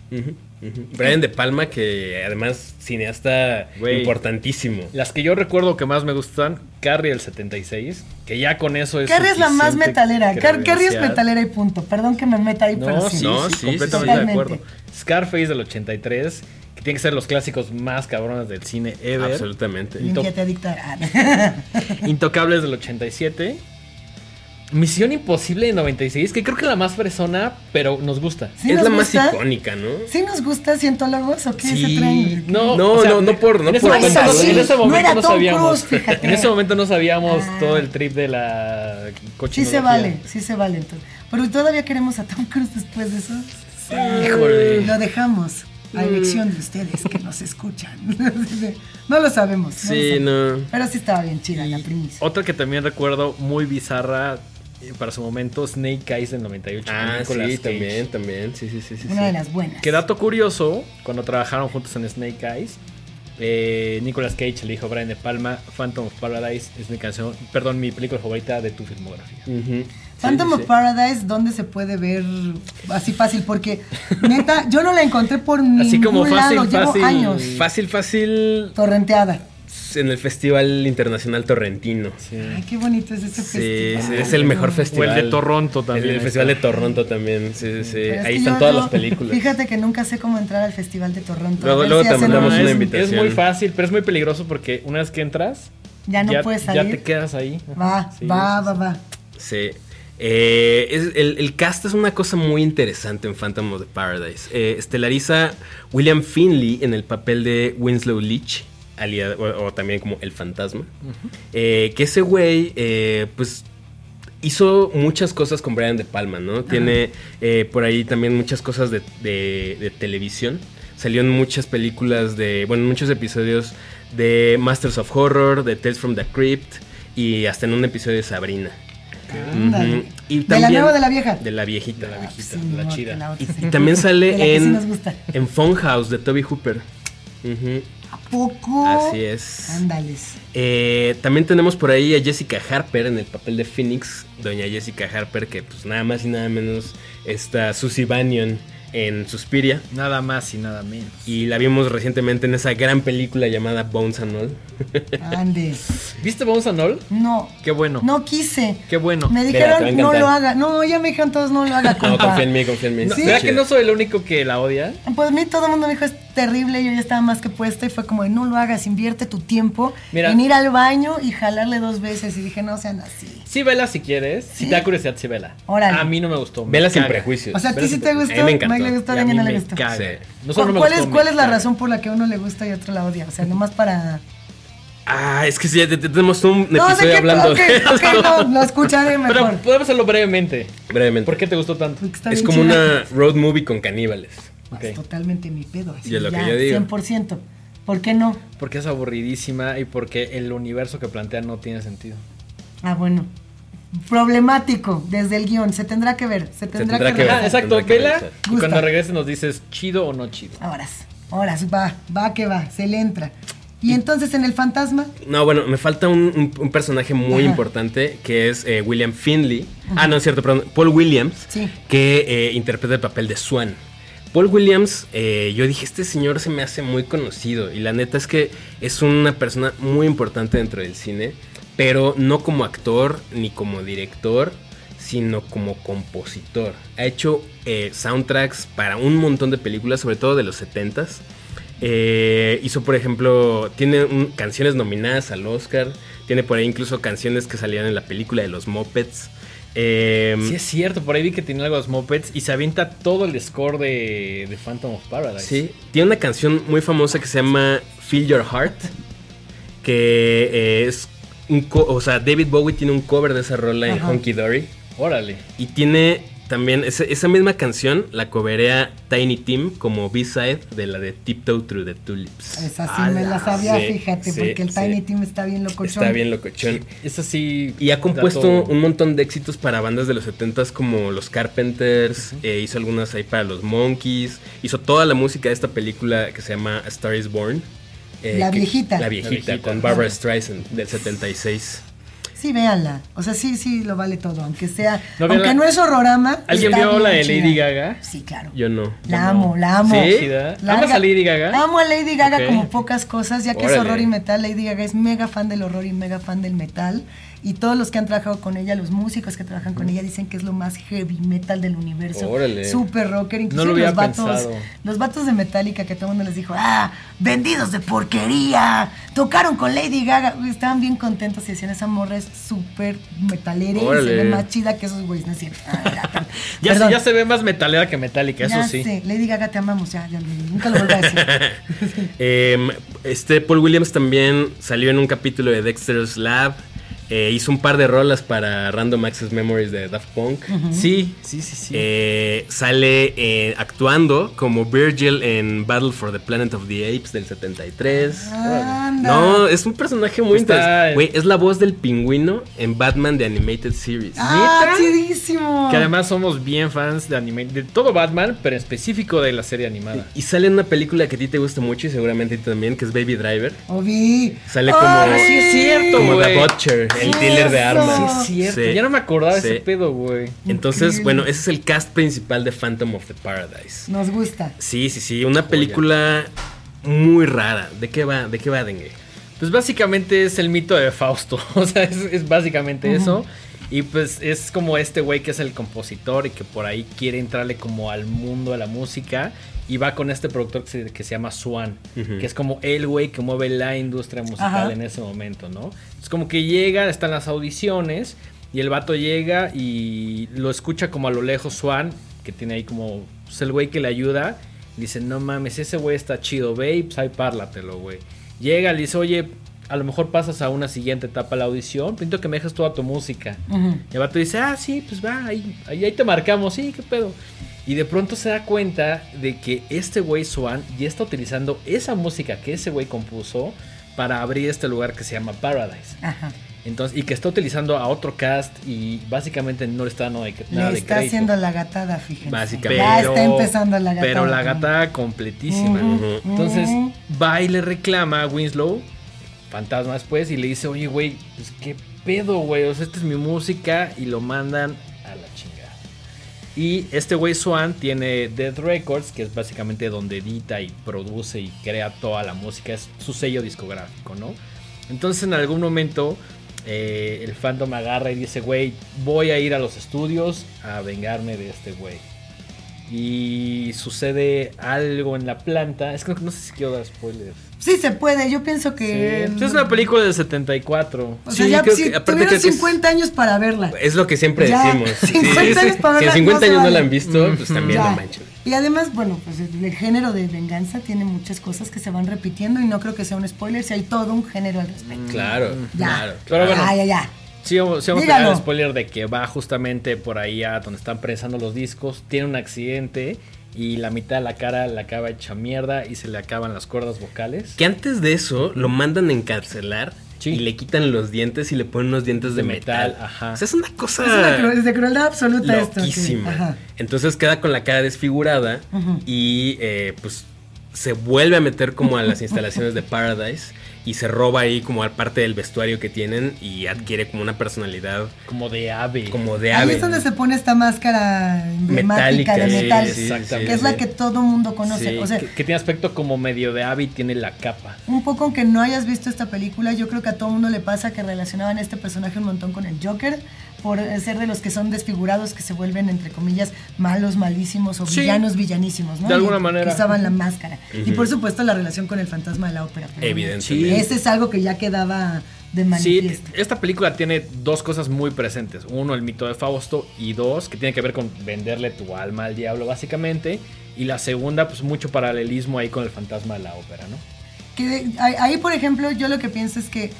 Brian De Palma, que además cineasta importantísimo. Las que yo recuerdo que más me gustan, Carrie el 76, que ya con eso es Carrie es la más metalera. Car- Carrie es metalera y punto. Perdón que me meta ahí, pero No, sí. sí, No, sí, sí, completamente sí. de acuerdo. Scarface del 83, que tiene que ser los clásicos más cabrones del cine ever. Absolutamente. Ah, Intocables del 87. Misión Imposible de 96, que creo que es la más fresona, pero nos gusta. ¿Sí es nos la más icónica, ¿no? ¿Sí nos gusta cientólogos o qué se Sí, traen? no, No, o sea, no, no por- no en ese por momento, sí, en ese momento era no Tom sabíamos. Cruise, fíjate. en ese momento no sabíamos Ah. todo el trip de la Sí cochinología. se vale, sí se vale. entonces. Pero todavía queremos a Tom Cruise después de eso. Híjole. Lo dejamos a Mm. elección de ustedes que nos escuchan. no lo sabemos. no lo Sí, sabemos. no. Pero sí estaba bien chida la primicia. Otra que también recuerdo muy bizarra para su momento, Snake Eyes del 98. con Ah, sí, Cage. también, también. Sí, sí, sí, sí. Una sí. de las buenas. Que dato curioso, cuando trabajaron juntos en Snake Eyes, eh, Nicolas Cage le dijo a Brian De Palma, Phantom of Paradise es mi canción, perdón, mi película favorita de tu filmografía. Ujú. Phantom Sí, of sí. Paradise, ¿dónde se puede ver así fácil? Porque, neta, yo no la encontré por ningún Así como fácil, lado. Llevo fácil. años Fácil, fácil. torrenteada. En el Festival Internacional Torrentino. Sí. Ay, qué bonito es ese Sí, festival. sí, es el mejor O festival. el de Toronto también. El, Festival de. Toronto también. Sí, sí, sí. Pero es Ahí que están todas no- las películas. Fíjate que nunca sé cómo entrar al Festival de Toronto. Luego- luego si te mandamos una es, invitación. es muy fácil, pero es muy peligroso porque una vez que entras, Ya no ya, puedes ya salir. te quedas ahí. Va, Sí, va, va, va. Sí. Eh, es- el, el cast es una cosa muy interesante en Phantom of the Paradise. Eh, estelariza William Finley en el papel de Winslow Leach, alia- o, o también como el fantasma. Eh, que ese güey, eh, pues, hizo muchas cosas con Brian De Palma, ¿no? Tiene eh, por ahí también muchas cosas de, de- de televisión. Salió en muchas películas de, bueno, en muchos episodios de Masters of Horror, de Tales from the Crypt y hasta en un episodio de Sabrina. Y ¿De la nueva o de la vieja? De la viejita. De la Ah, viejita, sí, la chida. la Y, también sale que sí en, en Funhouse de Toby Hooper. Ujú. ¿A poco? Así es. Ándales. Eh, también tenemos por ahí a Jessica Harper en el papel de Phoenix. Doña Jessica Harper, que pues nada más y nada menos está Susie Bannion en Suspiria. Nada más y nada menos. Y la vimos recientemente en esa gran película llamada Bones and All. Ande. ¿Viste Bones and All? No. Qué bueno. No quise. Qué bueno. Me Mira, a dijeron, no lo haga. No, ya me dijeron todos, no lo haga, No, confía en mí, confía en mí. No, Sí. ¿Será que no soy el único que la odia? Pues a mí todo el mundo me dijo, es terrible, yo ya estaba más que puesta y fue como, de, no lo hagas, invierte tu tiempo Mira. en ir al baño y jalarle dos veces. Y dije, no sean así. Sí, vela si quieres. Si te da curiosidad, sí, vela. Órale. A mí no me gustó. me Vela sin prejuicios. O sea, ¿a ti sí te gustó? a mí me encantó. Mike le gustó, a a mí no me le gustó. ¿Cuál, es, ¿Cuál es la razón por la que a uno le gusta y a otro la odia? O sea, nomás para... Ah, es que sí, tenemos un No, episodio que, hablando ok, de ok, esto. no, lo escucharé mejor. Pero podemos hacerlo brevemente. Brevemente. ¿Por qué te gustó tanto? Es como chida. una road movie con caníbales. Ok. Es totalmente mi pedo. Así, Y es lo que ya, yo digo. 100%. ¿Por qué no? Porque es aburridísima y porque el universo que plantea no tiene sentido. Ah, bueno. Problemático desde el guion. Se tendrá que ver. Se tendrá, tendrá que, que ver. ver. Ah, exacto, que vela y cuando regreses nos dices chido o no chido. Ahora, ahora, va, va que va, se le entra. Y entonces en el fantasma, No, bueno, me falta un, un- un personaje muy Ajá. importante que es eh, William Finley. Ah, no, es cierto, perdón. Paul Williams, Sí. que eh, interpreta el papel de Swan. Paul Williams, eh, yo dije, este señor se me hace muy conocido. Y la neta es que es una persona muy importante dentro del cine, pero no como actor ni como director, sino como compositor. Ha hecho soundtracks para un montón de películas, sobre todo de los 70s. Eh, hizo, por ejemplo, tiene un- canciones nominadas al Oscar. Tiene por ahí incluso canciones que salían en la película de los Muppets. Eh, Sí, es cierto, por ahí vi que tiene algo de los Muppets y se avienta todo el score de, de Phantom of Paradise. Sí, tiene una canción muy famosa que se llama Feel Your Heart, que eh, es un o sea, David Bowie tiene un cover de esa rola en Ajá. Honky Dory Órale. y tiene también ese- esa misma canción la coverea Tiny Tim como B-side de la de Tiptoe Through the Tulips. esa sí me la sabía, sí, fíjate, sí, porque el sí. Tiny Team está bien locochón. Está bien locochón. Es así. Y ha compuesto un montón de éxitos para bandas de los 70s como los Carpenters, eh, hizo algunas ahí para los Monkeys, hizo toda la música de esta película que se llama A Star is Born. eh, La que- viejita. La viejita, La viejita. con Barbara Streisand del 76. Sí, véanla. O sea, sí, sí, lo vale todo. Aunque sea. No, aunque no es horrorama. ¿Alguien vio la de chida. Lady Gaga? Sí, claro. Yo no. La amo, la amo. ¿Sí? ¿Amas a Lady Gaga? Amo a Lady Gaga como pocas cosas, ya que es horror y metal. Lady Gaga es mega fan del horror y mega fan del metal. Y todos los que han trabajado con ella, los músicos que trabajan con ella, dicen que es lo más heavy metal del universo. Órale. Super rocker. Inclusive hubiera los vatos, pensado. los vatos de Metallica que todo el mundo les dijo, ah, vendidos de porquería. Tocaron con Lady Gaga. Estaban bien contentos y decían, esa morra es súper metalera y se ve más chida que esos güeyes. No es cierto. Ah, ya, se, Perdón. ya se ve más metalera que metálica, eso sí. sé, Lady Gaga te amamos, ya, ya, nunca lo vuelvo a decir. Em, este Paul Williams también salió en un capítulo de Dexter's Lab. Eh, hizo un par de rolas para Random Access Memories de Daft Punk. Sí, sí, sí, sí. Eh, sale eh, actuando como Virgil en Battle for the Planet of the Apes del 73. Anda. No, es un personaje muy Está- interesante. Güey, es la voz del pingüino en Batman de Animated Series. ¡Ah, chidísimo! Que además somos bien fans de anime, de todo Batman, pero en específico de la serie animada. Y sale en una película que a ti te gusta mucho y seguramente a ti también, que es Baby Driver. Ovi. Sale como, Ay, sí es cierto, como The. Butcher, el dealer de armas. Sí, es cierto. Sí. Ya no me acordaba de Sí. ese pedo, güey. Entonces, Increíble. bueno, ese es el cast principal de Phantom of the Paradise. Nos gusta. Sí, sí, sí, una película muy rara. ¿De qué va? ¿De qué va, Dengue? Pues básicamente es el mito de Fausto. O sea, es, es básicamente eso. Y pues es como este güey que es el compositor y que por ahí quiere entrarle como al mundo de la música. Y va con este productor que se, que se llama Swan, que es como el güey que mueve la industria musical Ajá. en ese momento, ¿no? Es como que llega, están las audiciones y el vato llega y lo escucha como a lo lejos Swan, que tiene ahí como pues, el güey que le ayuda. Dice, no mames, ese güey está chido, ve y pues ahí párlatelo, güey. Llega, le dice, oye, a lo mejor pasas a una siguiente etapa la audición, pinto que me dejes toda tu música. Ujú. Y el vato dice, ah, sí, pues va, ahí, ahí, ahí te marcamos, sí, qué pedo. Y de pronto se da cuenta de que este güey Swan ya está utilizando esa música que ese güey compuso para abrir este lugar que se llama Paradise. Ajá. Entonces, y que está utilizando a otro cast y básicamente no le está dando de, nada Le está haciendo la gatada, fíjense. Básicamente. Ya está empezando la gatada. Pero la gata completísima. Ujú, Ujú. Entonces ujú. va y le reclama a Winslow, fantasma después, y le dice, oye, güey, pues qué pedo, güey. Esta es mi música y lo mandan a la chingada. Y este güey Swan tiene Dead Records, que es básicamente donde edita y produce y crea toda la música. Es su sello discográfico, ¿no? Entonces en algún momento eh, el Phantom agarra y dice, güey, voy a ir a los estudios a vengarme de este güey. Y sucede algo en la planta. Es que no, no sé si quiero dar spoilers. Sí, se puede. Yo pienso que. Sí, pues es una película del 74. O sea, Sí, ya creo si que- tuvieron creo que es- 50 años para verla. Es lo que siempre Ya, decimos. 50 años para Si verla, en 50 no años no vale. la han visto, pues también Ya. no manchen. Y además, bueno, pues el, el género de venganza tiene muchas cosas que se van repitiendo y no creo que sea un spoiler si hay todo un género al respecto. Claro, Ya. claro. Pero bueno. Ya, ya, ya. Sí, vamos, sí vamos a el spoiler de que va justamente por ahí a donde están prensando los discos, tiene un accidente y la mitad de la cara la acaba hecha mierda y se le acaban las cuerdas vocales. Que antes de eso lo mandan a encarcelar Sí. y le quitan los dientes y le ponen unos dientes de, De metal. metal, ajá. O sea, es una cosa Es, una cru- es de crueldad absoluta esto. sí. loquísima. Ajá. Entonces queda con la cara desfigurada y eh, pues se vuelve a meter como a las instalaciones de Paradise y se roba ahí como a parte del vestuario que tienen y adquiere como una personalidad Como de ave. como de Ahí ave. es donde se pone esta máscara emblemática Metálica, de metal. sí, exactamente. que es la que todo mundo conoce. Sí, o sea, que, que tiene aspecto como medio de ave y tiene la capa. un poco aunque no hayas visto esta película, yo creo que a todo mundo le pasa que relacionaban a este personaje un montón con el Joker, por ser de los que son desfigurados, que se vuelven, entre comillas, malos, malísimos o Sí. villanos, villanísimos, ¿no? De alguna Y manera. Que usaban la máscara. Y por supuesto la relación con el fantasma de la ópera. Evidentemente. Ese es algo que ya quedaba de Sí, manifiesto. esta película tiene dos cosas muy presentes. Uno, el mito de Fausto. Y dos, que tiene que ver con venderle tu alma al diablo, básicamente. Y la segunda, pues mucho paralelismo ahí con el fantasma de la ópera, ¿no? Que ahí, por ejemplo, yo lo que pienso es que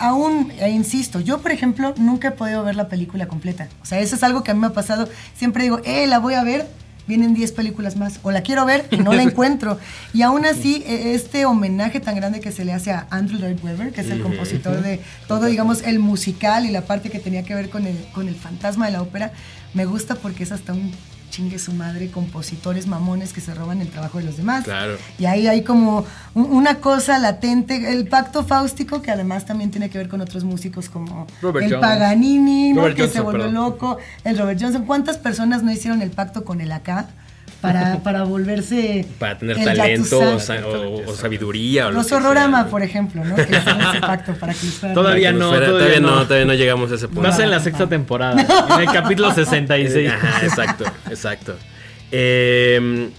aún, e insisto, yo, por ejemplo, nunca he podido ver la película completa. O sea, eso es algo que a mí me ha pasado. Siempre digo, eh, la voy a ver, vienen 10 películas más. O la quiero ver y no la encuentro. Y aún así, e- este homenaje tan grande que se le hace a Andrew Lloyd Webber, que es el compositor de todo, digamos, el musical y la parte que tenía que ver con el, con el fantasma de la ópera, me gusta porque es hasta un chingue su madre, compositores mamones que se roban el trabajo de los demás. Claro. Y ahí hay como un- una cosa latente, el pacto fáustico, que además también tiene que ver con otros músicos como Robert el. Paganini, que se volvió perdón. loco, el Robert Johnson. ¿Cuántas personas no hicieron el pacto con el acá para, para volverse... para tener talento o, o- o sabiduría o lo Los Horrorama, por ejemplo, ¿no? Que hicieron ese pacto para que Todavía no, fuera- todavía todavía no, no. todavía no llegamos a ese punto. Más en la sexta temporada. En el capítulo 66. Ajá, exacto, exacto. Eh,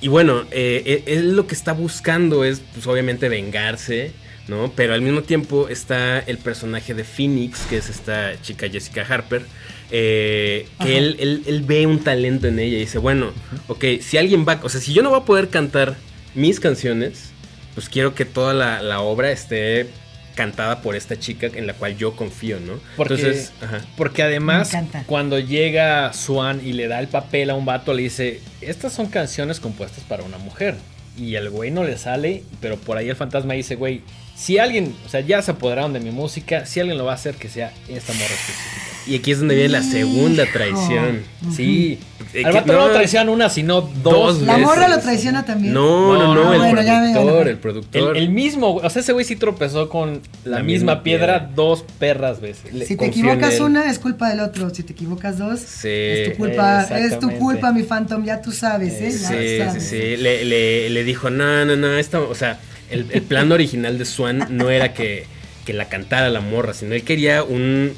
y bueno, eh, eh, él lo que está buscando es, pues obviamente, vengarse, ¿no? Pero al mismo tiempo está el personaje de Phoenix, que es esta chica Jessica Harper, eh, que él, él- él ve un talento en ella y dice, bueno, ok, si alguien va, o sea, si yo no voy a poder cantar mis canciones, pues quiero que toda la, la obra esté cantada por esta chica en la cual yo confío, ¿no? Porque, Entonces, ajá. porque además, cuando llega Swan y le da el papel a un vato, le dice: Estas son canciones compuestas para una mujer. Y el güey no le sale, pero por ahí el fantasma dice: Güey, si alguien, o sea, ya se apoderaron de mi música, si alguien lo va a hacer, que sea esta morra específica. Y aquí es donde viene la segunda Hijo. traición. Sí, Eh, al vato no, no- traicionan una, sino dos. Dos La veces. morra lo traiciona también. No, no, No, no, no, el bueno, ya productor, el El, productor. el mismo, o sea, ese güey sí tropezó con la, La misma, misma piedra, piedra. dos perras veces. Le- Si te equivocas una, es culpa del otro. Si te equivocas dos, Sí. es tu culpa. Es tu culpa, mi Phantom. Ya tú sabes, ¿eh? Ya Sí, sí, sabes. sí. Le, le- le dijo, no, no, no, esta, o sea, el, el plan original de Swan no era que, que la cantara la morra, sino él quería un...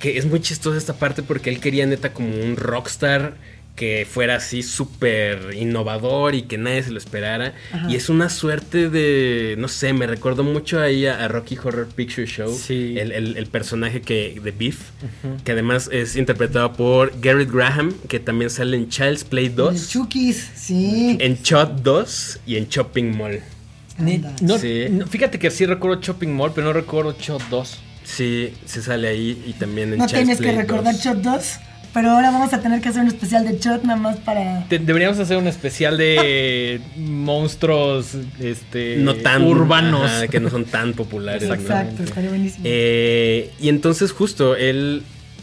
que es muy chistosa esta parte porque él quería neta como un rockstar que fuera así súper innovador y que nadie se lo esperara. Ajá. Y es una suerte de, no sé, me recordó mucho ahí a, a Rocky Horror Picture Show, Sí. el, el- el personaje que de Beef, que además es interpretado por Garrett Graham, que también sale en Child's Play 2. El Chukis, sí. En Shot 2 y en Shopping Mall. No- Sí. no, fíjate que sí recuerdo Shopping Mall, pero no recuerdo Shot 2. Sí, se sale ahí y también en No Child's tienes que Play recordar 2. Shot 2, pero ahora vamos a tener que hacer un especial de Shot nada más para... Te- deberíamos hacer un especial de monstruos este, No tan urbanos. ajá, que no son tan populares. Exacto, estaría buenísimo. Eh, y entonces justo él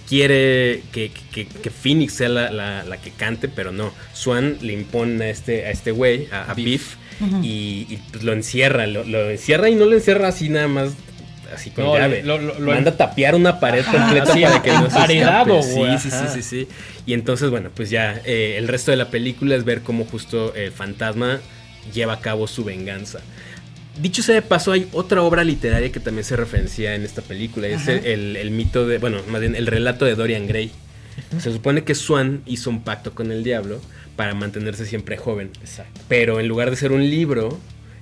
quiere que, que- que Phoenix sea la, la- la que cante, pero no. Swan le impone a este a este güey, a, a Beef, Y, y, pues, lo encierra, lo, lo encierra y no lo encierra así nada más. Así con No, llave. lo- lo- lo- Manda a tapiar una pared Ajá. completa Así, para que no se escape. güey, Sí, sí, sí, sí, sí. Y entonces, bueno, pues ya eh, el resto de la película es ver cómo justo el fantasma lleva a cabo su venganza. Dicho sea de paso, hay otra obra literaria que también se referencia en esta película. Es Ajá. el- el mito de, bueno, más bien el relato de Dorian Gray. Se supone que Swan hizo un pacto con el diablo para mantenerse siempre joven. Exacto. Pero en lugar de ser un libro,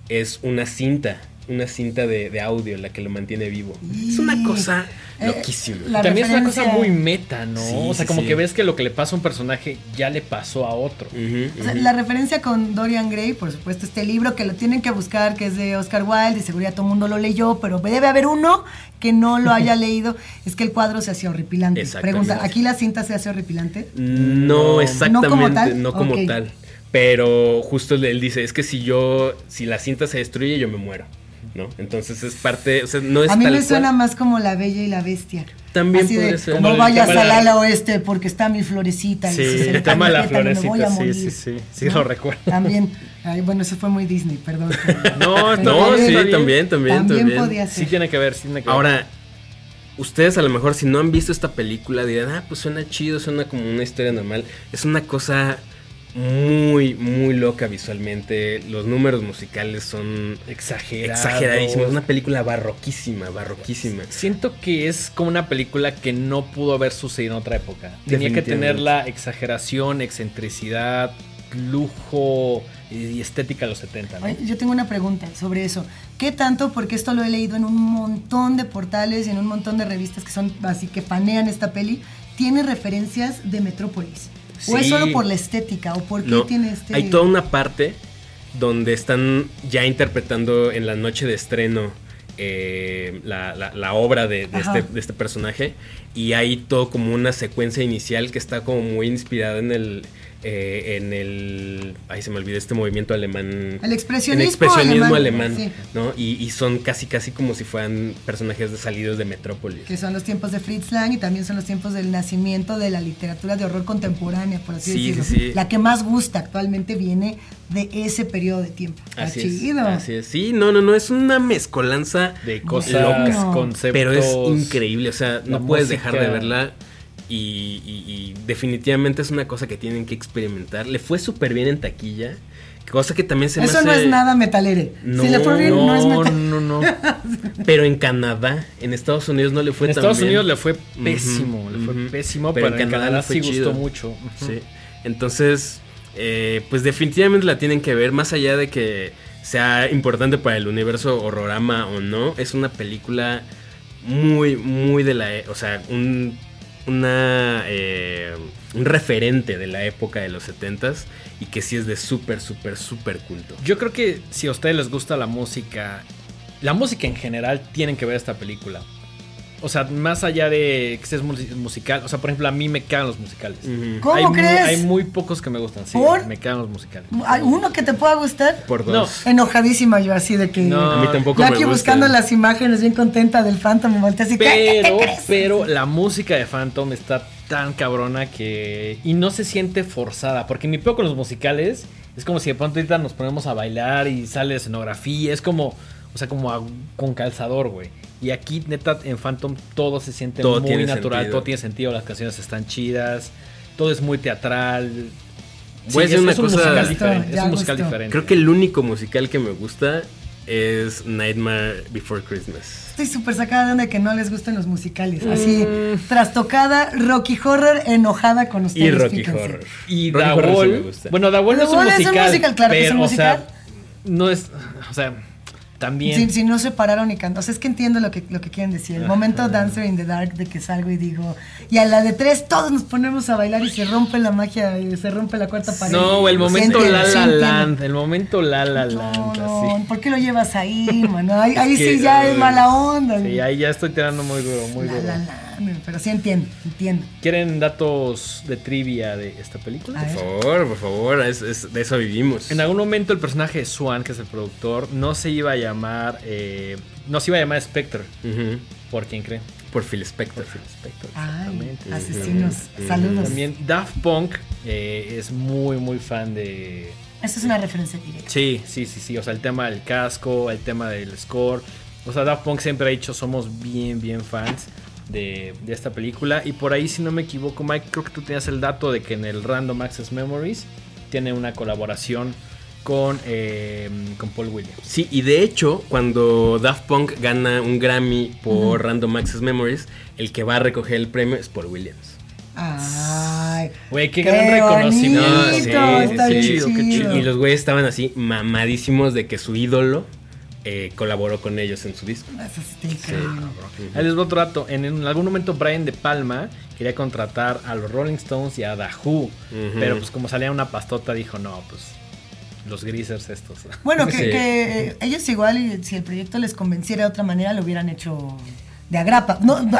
es una cinta. Una cinta de, de audio la que lo mantiene vivo. Es una cosa Eh, loquísima. También es una cosa muy meta, ¿no? Sí, o sea, sí, como sí. que ves que lo que le pasa a un personaje ya le pasó a otro. O sea, la referencia con Dorian Gray, por supuesto, este libro que lo tienen que buscar, que es de Oscar Wilde, de seguridad todo el mundo lo leyó, pero debe haber uno que no lo haya leído, es que el cuadro se hacía horripilante. Exactamente. Pregunta, ¿aquí la cinta se hace horripilante? No, No. exactamente, ¿No como no tal? como tal. Pero justo él dice, es que si yo, si la cinta se destruye, yo me muero. ¿No? Entonces es parte, o sea, no es A mí tal me suena cual. más como La Bella y la Bestia. También Así puede de, ser. Como No vayas al la- ala oeste porque está mi florecita. y Sí, si se de la pétalo, me voy a florecita, sí, sí, sí, sí lo recuerdo. También. Ay, bueno, eso fue muy Disney, perdón. No, No, También, sí, también, también, También también. podía ser. Sí tiene que ver, sí tiene que ver. Ahora, ustedes a lo mejor si no han visto esta película dirán, ah, pues suena chido, suena como una historia normal. Es una cosa muy, muy loca visualmente. Los números musicales son exagerado. exageradísimos. Es una película barroquísima, barroquísima. Siento que es como una película que no pudo haber sucedido en otra época. Tenía que tener la exageración, excentricidad, lujo y estética de los 70, ¿no? Yo tengo una pregunta sobre eso. ¿Qué tanto? Porque esto lo he leído en un montón de portales y en un montón de revistas que son así que fanean esta peli. ¿Tiene referencias de Metrópolis? ¿O es solo por la estética? ¿O por qué No, tiene este.? Hay toda una parte donde están ya interpretando en la noche de estreno eh, la, la- la obra de, este, de este personaje y hay todo como una secuencia inicial que está como muy inspirada en el eh, en el ay se me olvidó este movimiento alemán El expresionismo el expresionismo alemán, alemán, sí. ¿no? Y, y son casi casi como si fueran personajes de salidos de Metrópolis Que son los tiempos de Fritz Lang y también son los tiempos del nacimiento de la literatura de horror contemporánea, por así Sí, decirlo. sí, sí. La que más gusta actualmente viene de ese periodo de tiempo. Así es, así es. Sí, no, no, no, es una mezcolanza De cosas, Bueno. conceptos. Pero es increíble, o sea, no puedes música. dejar de verla. Y, y- y definitivamente es una cosa que tienen que experimentar. Le fue súper bien en taquilla. Cosa que también se me Eso hace- no es nada metalere. No, si le fue bien, no, es No, metal. no, no. Pero en Canadá, en Estados Unidos no le fue En tan Estados bien. Unidos le fue pésimo, le fue pésimo, Pero pero, en en Canadá Canadá, le fue sí chido. gustó mucho. Sí. Entonces, eh, pues definitivamente la tienen que ver, más allá de que sea importante para el universo horrorama o no, es una película muy, muy de la... e- O sea, un, una, eh, un referente de la época de los 70s y que sí es de súper, súper, súper culto. Yo creo que si a ustedes les gusta la música, la música en general, tienen que ver esta película. O sea, más allá de que sea mus- musical, o sea, por ejemplo, a mí me cagan los musicales. ¿Cómo hay, crees? hay muy pocos que me gustan, sí, ¿Por? me cagan los musicales. ¿Hay uno que te pueda gustar? Por No. dos. Enojadísima yo así de que... No, A mí tampoco Yo me aquí gusta. buscando las imágenes bien contenta del Phantom, me volteé así. ¿qué- qué Pero, crees? pero la música de Phantom está tan cabrona que. Y no se siente forzada. Porque mi peor con los musicales es como si de pronto ahorita nos ponemos a bailar y sale escenografía. Es como. O sea, como a- con calzador, güey. Y aquí, neta, en Phantom todo se siente Todo muy tiene natural, sentido. todo tiene sentido, las canciones están chidas, todo es muy teatral. Voy es, una es un cosa- musical diferente. Es un musical gustó. diferente. Creo que el único musical que me gusta es Nightmare Before Christmas. Estoy súper sacada de onda de que no les gusten los musicales. Así, trastocada, Rocky Horror, enojada con ustedes. Y Rocky fíjense. Horror. Y Rocky The sí Wall. me gusta. bueno, The Wall no es un Wall es un musical. musical, claro que es un pero, o sea, musical. no es. O sea, también. Si, si no se pararon y cantan. O sea, es que entiendo lo que, lo que quieren decir. El momento Dancer in the Dark de que salgo y digo, y a la de tres todos nos ponemos a bailar y se rompe la magia y se rompe la cuarta pared. No, el momento entiendo, La La. Land. El momento La La Land. no, así. ¿por qué lo llevas ahí, mano? Ahí, ahí sí ya es mala onda. Sí, ahí ya estoy tirando muy duro, muy La, duro. la, la, pero sí entiendo, entiendo. ¿Quieren datos de trivia de esta película? Por favor, por favor, es- es- de eso vivimos. En algún momento el personaje de Swan, que es el productor, no se iba a llamar. eh, no se iba a llamar Spectre. Ujú. ¿Por quién creen? Por Phil Spector. Por Phil Spector, Ay, exactamente. asesinos, Ujú. saludos. También Daft Punk eh, es muy, muy fan de. Esta es una referencia directa. Sí, sí, sí, sí. O sea, el tema del casco, el tema del score. O sea, Daft Punk siempre ha dicho somos bien, bien fans de, de esta película. Y por ahí, si no me equivoco, Mike, creo que tú tenías el dato de que en el Random Access Memories tiene una colaboración con, eh, con Paul Williams. Sí, y de hecho, cuando Daft Punk gana un Grammy por Random Access Memories, el que va a recoger el premio es Paul Williams. Ay. Güey, qué gran reconocimiento. bonito, sí, está sí, bien sí. chido. qué chido. Y los güeyes estaban así mamadísimos de que su ídolo eh, colaboró con ellos en su disco. Eso sí está increíble. Ahí les va otro dato. En, en algún momento Brian De Palma quería contratar a los Rolling Stones y a The Who. Pero pues como salía una pastota dijo, no, pues los greasers estos. Bueno, que, Sí. que, eh, ellos igual, y si el proyecto les convenciera de otra manera, lo hubieran hecho de agrapa. No, no,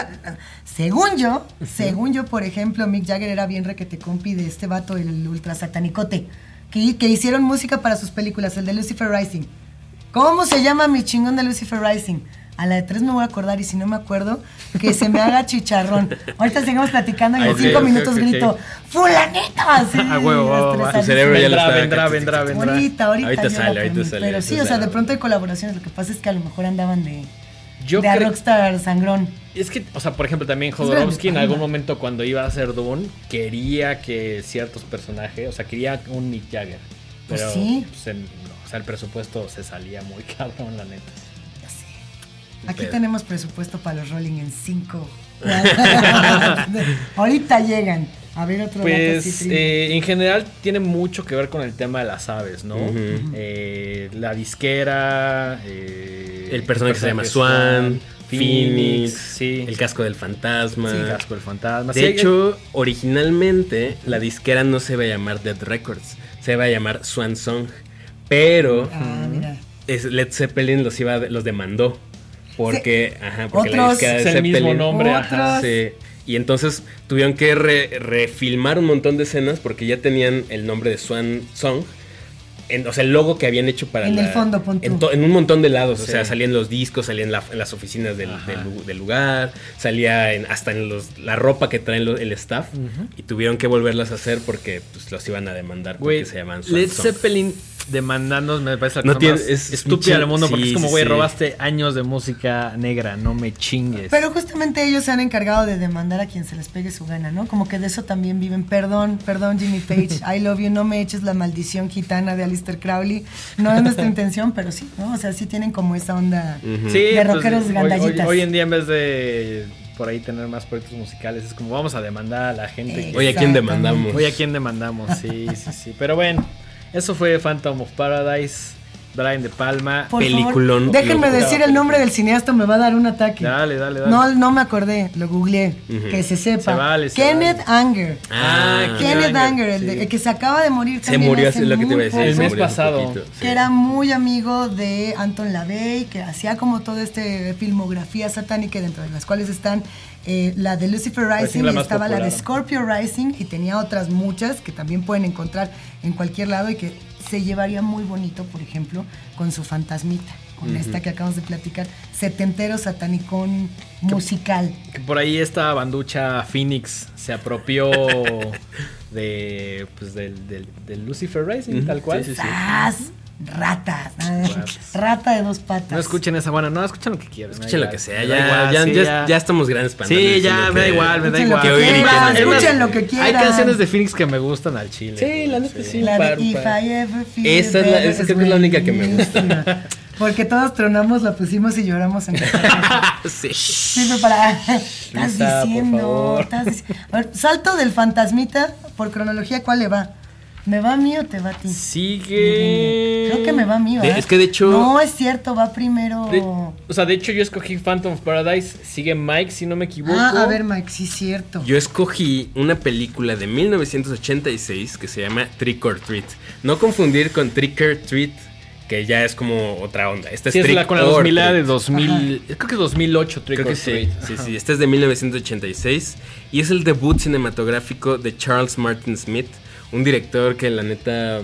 según yo, según yo, por ejemplo, Mick Jagger era bien requete compi de este vato, el ultra satanicote, que, que hicieron música para sus películas, el de Lucifer Rising. ¿Cómo se llama mi chingón de Lucifer Rising? A la de tres me voy a acordar y si no me acuerdo, que se me haga chicharrón. Ahorita seguimos platicando y en cinco minutos grito, ¡Fulanito! Así, A huevo, va, va, va. Tu cerebro ya lo vendrá, está vendrá, vendrá, vendrá. Ahorita, ahorita, Ahorita sale, ahorita sale, Pero sí, o sea, de pronto hay colaboraciones. Lo que pasa es que a lo mejor andaban de, Yo de a Rockstar sangrón. Es que, o sea, por ejemplo, también Jodorowsky en algún momento cuando iba a hacer Dune quería que ciertos personajes, o sea, quería un Mick Jagger. Pues sí. pues, en- sea, el presupuesto se salía muy cabrón, la neta. Aquí pedo. tenemos presupuesto para los Rolling en 5. ahorita llegan. A ver otro dato Pues eh, en general tiene mucho que ver con el tema de las aves, ¿no? Eh, la disquera, eh, El personaje que se llama Swan, Phoenix, sí, el casco del fantasma. sí, casco del fantasma. De Sí, hecho, originalmente la disquera no se iba a llamar Dead Records, se iba a llamar Swan Song. Pero Ah, mira. es- Led Zeppelin los iba los demandó. Porque, ajá, porque la disquera de es el mismo Zeppelin. nombre, ajá. Sí. Y entonces tuvieron que re- refilmar un montón de escenas porque ya tenían el nombre de Swan Song. En- o sea, el logo que habían hecho para En el fondo, en, to- en un montón de lados. O sea, salían los discos, salían la- en las oficinas del, lugar, salía en- hasta en los, la ropa que traen lo- el staff. Y tuvieron que volverlas a hacer porque pues, los iban a demandar porque se llamaban Swan Led Song. Zeppelin demandándonos me parece la No cosa tiene- más es- estúpida del mundo porque sí, es como, güey, sí. robaste años de música negra, no me chingues. Pero justamente ellos se han encargado de demandar a quien se les pegue su gana, ¿no? Como que de eso también viven. Perdón, perdón, Jimmy Page. I love you. No me eches la maldición gitana de Alistair Crowley. No es nuestra intención, pero sí, ¿no? O sea, sí tienen como esa onda. Ujú. Sí, de pues, rockeros hoy- hoy, gandallitas. hoy en día en vez de por ahí tener más proyectos musicales es como vamos a demandar a la gente. que- Oye, ¿a quién demandamos? Oye, ¿a quién demandamos? Sí, sí, sí. Pero bueno, eso fue Phantom of Paradise, Brian De Palma. Por Peliculón. favor, déjenme decir el nombre del cineasta, me va a dar un ataque. Dale, dale, dale. No, no me acordé, lo googleé. Que se sepa. Se vale, se Kenneth vale. Anger. Ah, Kenneth Anger, el, de- sí. el que se acaba de morir se también murió, hace lo que te iba a decir. El mes pasado. poquito, sí. que era muy amigo de Anton LaVey, que hacía como toda esta filmografía satánica, dentro de las cuales están eh, la de Lucifer Rising, la estaba la de. Scorpio Rising, y tenía otras muchas que también pueden encontrar en cualquier lado y que se llevaría muy bonito, por ejemplo, con su fantasmita, con esta que acabamos de platicar, setentero satanicón musical. Que por ahí esta banducha Phoenix se apropió de pues del, del, del Lucifer Rising, tal cual. sí, sí, sí. Ratas. Rata de dos patas. No escuchen esa buena, no, escuchen lo que quieran. Escuchen lo que sea, ya, igual, ya, sí, ya- ya estamos grandes para Sí, ya, diciendo me da igual, me da Escuchen lo igual. que Que oír y quieran, escuchen lo que Hay quieran. canciones de Phoenix que me gustan al chile. Sí, la neta sí. La par- de If I Ever Feel Esa es la- Better esa creo que es la única que me gusta. Porque todos tronamos, la pusimos y lloramos en casa. sí. Sí, pero para. Estás diciendo. estás dici- A ver, salto del fantasmita, por cronología, ¿cuál le va? ¿Me va a mí o te va a ti? Sigue. Creo que me va a mí, ¿verdad? es que de hecho- No, es cierto, va primero. De- o sea, de hecho yo escogí Phantom of Paradise, sigue Mike si no me equivoco. Ah, a ver, Mike, sí, es cierto. Yo escogí una película de 1986 que se llama Trick or Treat. No confundir con Trick or Treat, que ya es como otra onda. Esta Sí, es es la con la or 2000 Treat. de 2000, creo que 2008 Trick Creo or que sí, Treat. sí, Ajá. sí. Este es de 1986 y es el debut cinematográfico de Charles Martin Smith, un director que la neta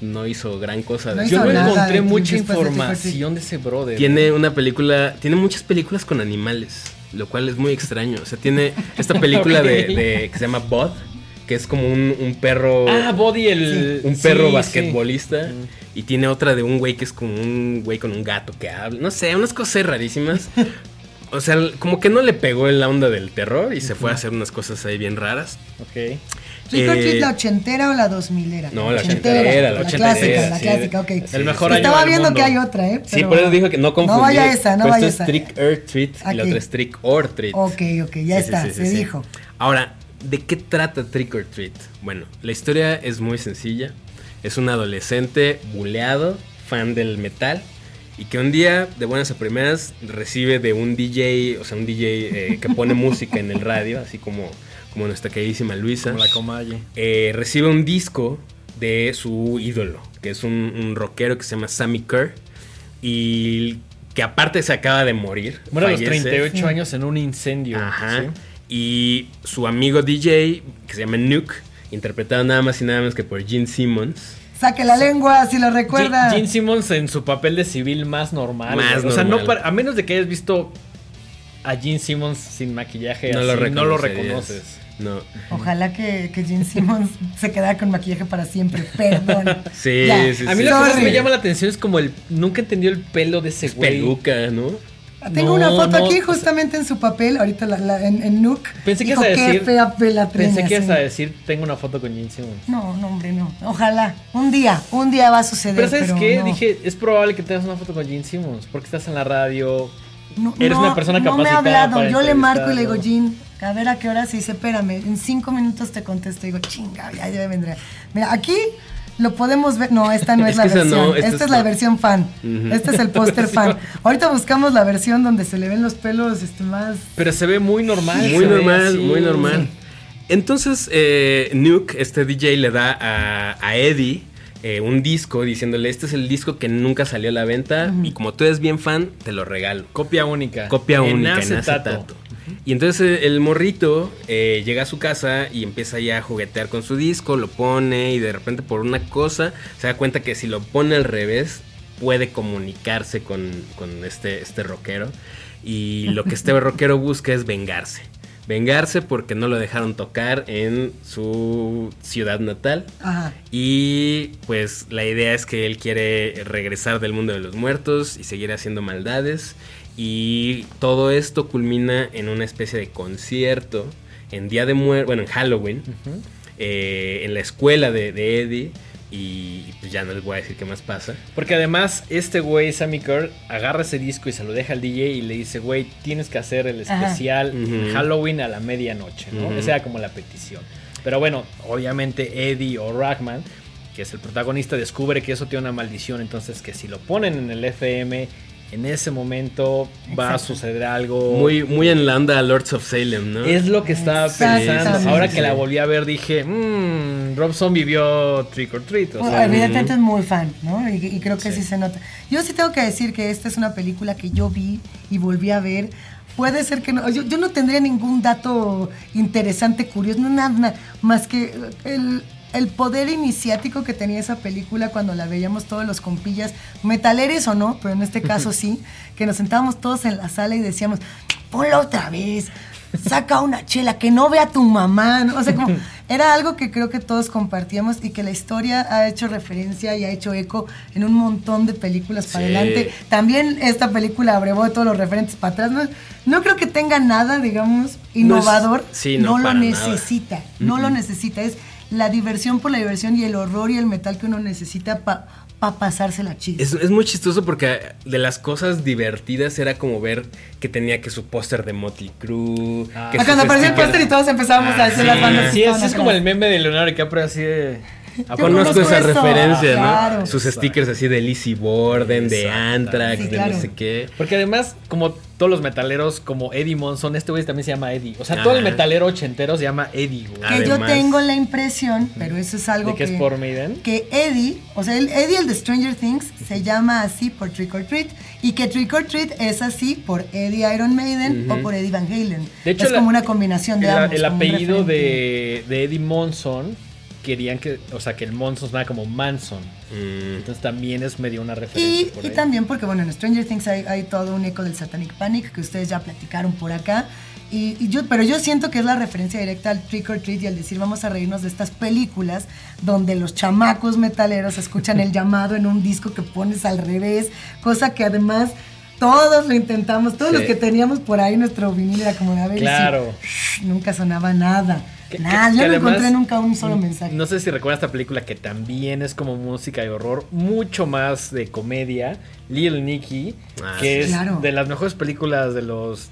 no hizo gran cosa. No de hizo Yo no nada encontré de- mucha información de ese brother. Tiene una película, tiene muchas películas con animales, lo cual es muy extraño. O sea, tiene esta película de, de- que se llama Bud, que es como un, un perro, Ah, Body el un perro sí, basquetbolista. sí. Y tiene otra de un güey que es como un güey con un gato que habla. No sé, unas cosas rarísimas. O sea, como que no le pegó en la onda del terror y se fue a hacer unas cosas ahí bien raras. Ok. ¿Trick or Eh, Treat la ochentera o la dos milera? No, la ochentera, La la clásica, ochentera, la clásica, ok. El mejor año Estaba viendo mundo. que hay otra, ¿eh? Sí, por eso dijo que no confundir. No vaya esa, no Pero vaya esa. es Trick or Treat y la otra es Trick or Treat. Ok, ok, ya Sí, está, sí, se dijo. Ahora, ¿de qué trata Trick or Treat? Bueno, la historia es muy sencilla. Es un adolescente buleado, fan del metal, y que un día, de buenas a primeras, recibe de un DJ, o sea, un DJ eh, que pone música en el radio, así como, como nuestra queridísima Luisa. Como la comalle. eh, recibe un disco de su ídolo, que es un, un rockero que se llama Sammy Kerr, y que aparte se acaba de morir. Muere a los fallece. 38 años en un incendio. Ajá. ¿sí? Y su amigo DJ, que se llama Nuke, interpretado nada más y nada menos que por Gene Simmons. Saque la lengua, si lo recuerda. Gene Simmons en su papel de civil más normal. Más. O sea, no normal. para- a menos de que hayas visto a Gene Simmons sin maquillaje, No así, lo, no lo reconoces. No. Ojalá que, que Gene Simmons se quedara con maquillaje para siempre. Perdón. Sí, Ya. sí, A mí sí. lo que me llama la atención es como el. Nunca entendió el pelo de ese Es güey. peluca, ¿no? Tengo No, una foto no, aquí o sea- justamente en su papel, ahorita la- la- en, en Nook. Pensé que ibas a decir- qué fea pela Pensé que ibas sí. a decir, tengo una foto con Gene Simmons. No, no, hombre, no. Ojalá. Un día, un día va a suceder. Pero ¿sabes qué? no. Dije, es probable que tengas una foto con Gene Simmons, porque estás en la radio. No, eres no, una persona No me ha capacitada hablado. Yo le marco y le digo, entrevistarlo. A ver a qué hora se dice, espérame, en cinco minutos te contesto. Y digo, chinga, ya, ya vendrá. Mira, aquí lo podemos ver. No, esta no es, Es la versión. no, esta esta es es la la- versión fan. Este es el póster fan. Ahorita buscamos la versión donde se le ven los pelos este, más. Pero se ve muy normal. Muy normal, así. muy normal. Entonces, eh, Nuke, este DJ, le da a, a Eddie eh, un disco diciéndole, este es el disco que nunca salió a la venta y como tú eres bien fan, te lo regalo. Copia única. Copia En única en acetato. Y entonces eh, el morrito eh, llega a su casa y empieza ya a juguetear con su disco, lo pone y de repente por una cosa se da cuenta que si lo pone al revés puede comunicarse con, con este, este rockero. Y lo que este rockero busca es vengarse. Vengarse porque no lo dejaron tocar en su ciudad natal. Ajá. Y pues la idea es que él quiere regresar del mundo de los muertos y seguir haciendo maldades. Y todo esto culmina en una especie de concierto en Día de Muertos, bueno, en Halloween, eh, en la escuela de, de Eddie. Y pues ya no les voy a decir qué más pasa. Porque además, este güey, Sammy Kerr, agarra ese disco y se lo deja al DJ y le dice, güey, tienes que hacer el especial. Halloween a la medianoche, ¿no? Esa era como la petición. Pero bueno, obviamente Eddie o Ragman, que es el protagonista, descubre que eso tiene una maldición, entonces que si lo ponen en el FM, en ese momento va a suceder algo... Muy, muy en la onda Lords of Salem, ¿no? Es lo que estaba pensando. Ahora que Sí. la volví a ver dije, mmm, Robson vivió Trick or Treat. o Bueno, sea, evidentemente es muy fan, ¿no? Y, y creo que sí. Sí. se nota. Yo sí tengo que decir que esta es una película que yo vi y volví a ver. Puede ser que no, yo, yo no tendría ningún dato interesante, curioso, no nada, nada más que el, el poder iniciático que tenía esa película cuando la veíamos todos los compillas, metaleres o no, pero en este caso sí, que nos sentábamos todos en la sala y decíamos, ponla otra vez, saca una chela, que no vea tu mamá, ¿no? O sea, como era algo que creo que todos compartíamos y que la historia ha hecho referencia y ha hecho eco en un montón de películas para Sí. adelante. También esta película abrevó todos los referentes para atrás. No, no creo que tenga nada, digamos, innovador. sí, no, lo para nada. necesita, no lo necesita. Es la diversión por la diversión y el horror y el metal que uno necesita para pasársela chido. Es, es muy chistoso porque de las cosas divertidas era como ver que tenía que su póster de Motley Crue. Ah. que Ah, cuando apareció el póster y todos empezábamos Ah, a decir sí. las bandas. que Sí, es, es como el meme de Leonardo DiCaprio así de... Yo ¿a poco Conozco esa eso. referencia, ¿no? Claro. Sus stickers así de Lizzie Borden, de. Anthrax, Sí, de claro. no sé qué. Porque además, como todos los metaleros, como Eddie Monson, este güey también se llama Eddie. O sea, todo el metalero ochentero se llama Eddie, güey. Que yo tengo la impresión, pero eso es algo ¿De que es por Maiden? que Eddie, o sea, el Eddie el de Stranger Things se llama así por Trick or Treat y que Trick or Treat es así por Eddie Iron Maiden o por Eddie Van Halen. De hecho, es la- como una combinación de el, ambos. el apellido de, de Eddie Monson querían que, o sea, que el Monson suena como Manson. Mm, Entonces también es medio una referencia Y, por y ahí. también porque, bueno, en Stranger Things hay, hay todo un eco del Satanic Panic que ustedes ya platicaron por acá. Y, y yo, pero yo siento que es la referencia directa al Trick or Treat y al decir vamos a reírnos de estas películas donde los chamacos metaleros escuchan el llamado en un disco que pones al revés, cosa que además todos lo intentamos, todos Sí. los que teníamos por ahí nuestro vinil era como de a ver, y sí, Claro. shh, nunca sonaba nada. Que- Nah, que- yo que no además, encontré nunca un solo mensaje. No sé si recuerdas esta película que también es como música de horror, mucho más de comedia, Little Nicky, Ah, que sí. es Claro. de las mejores películas de los...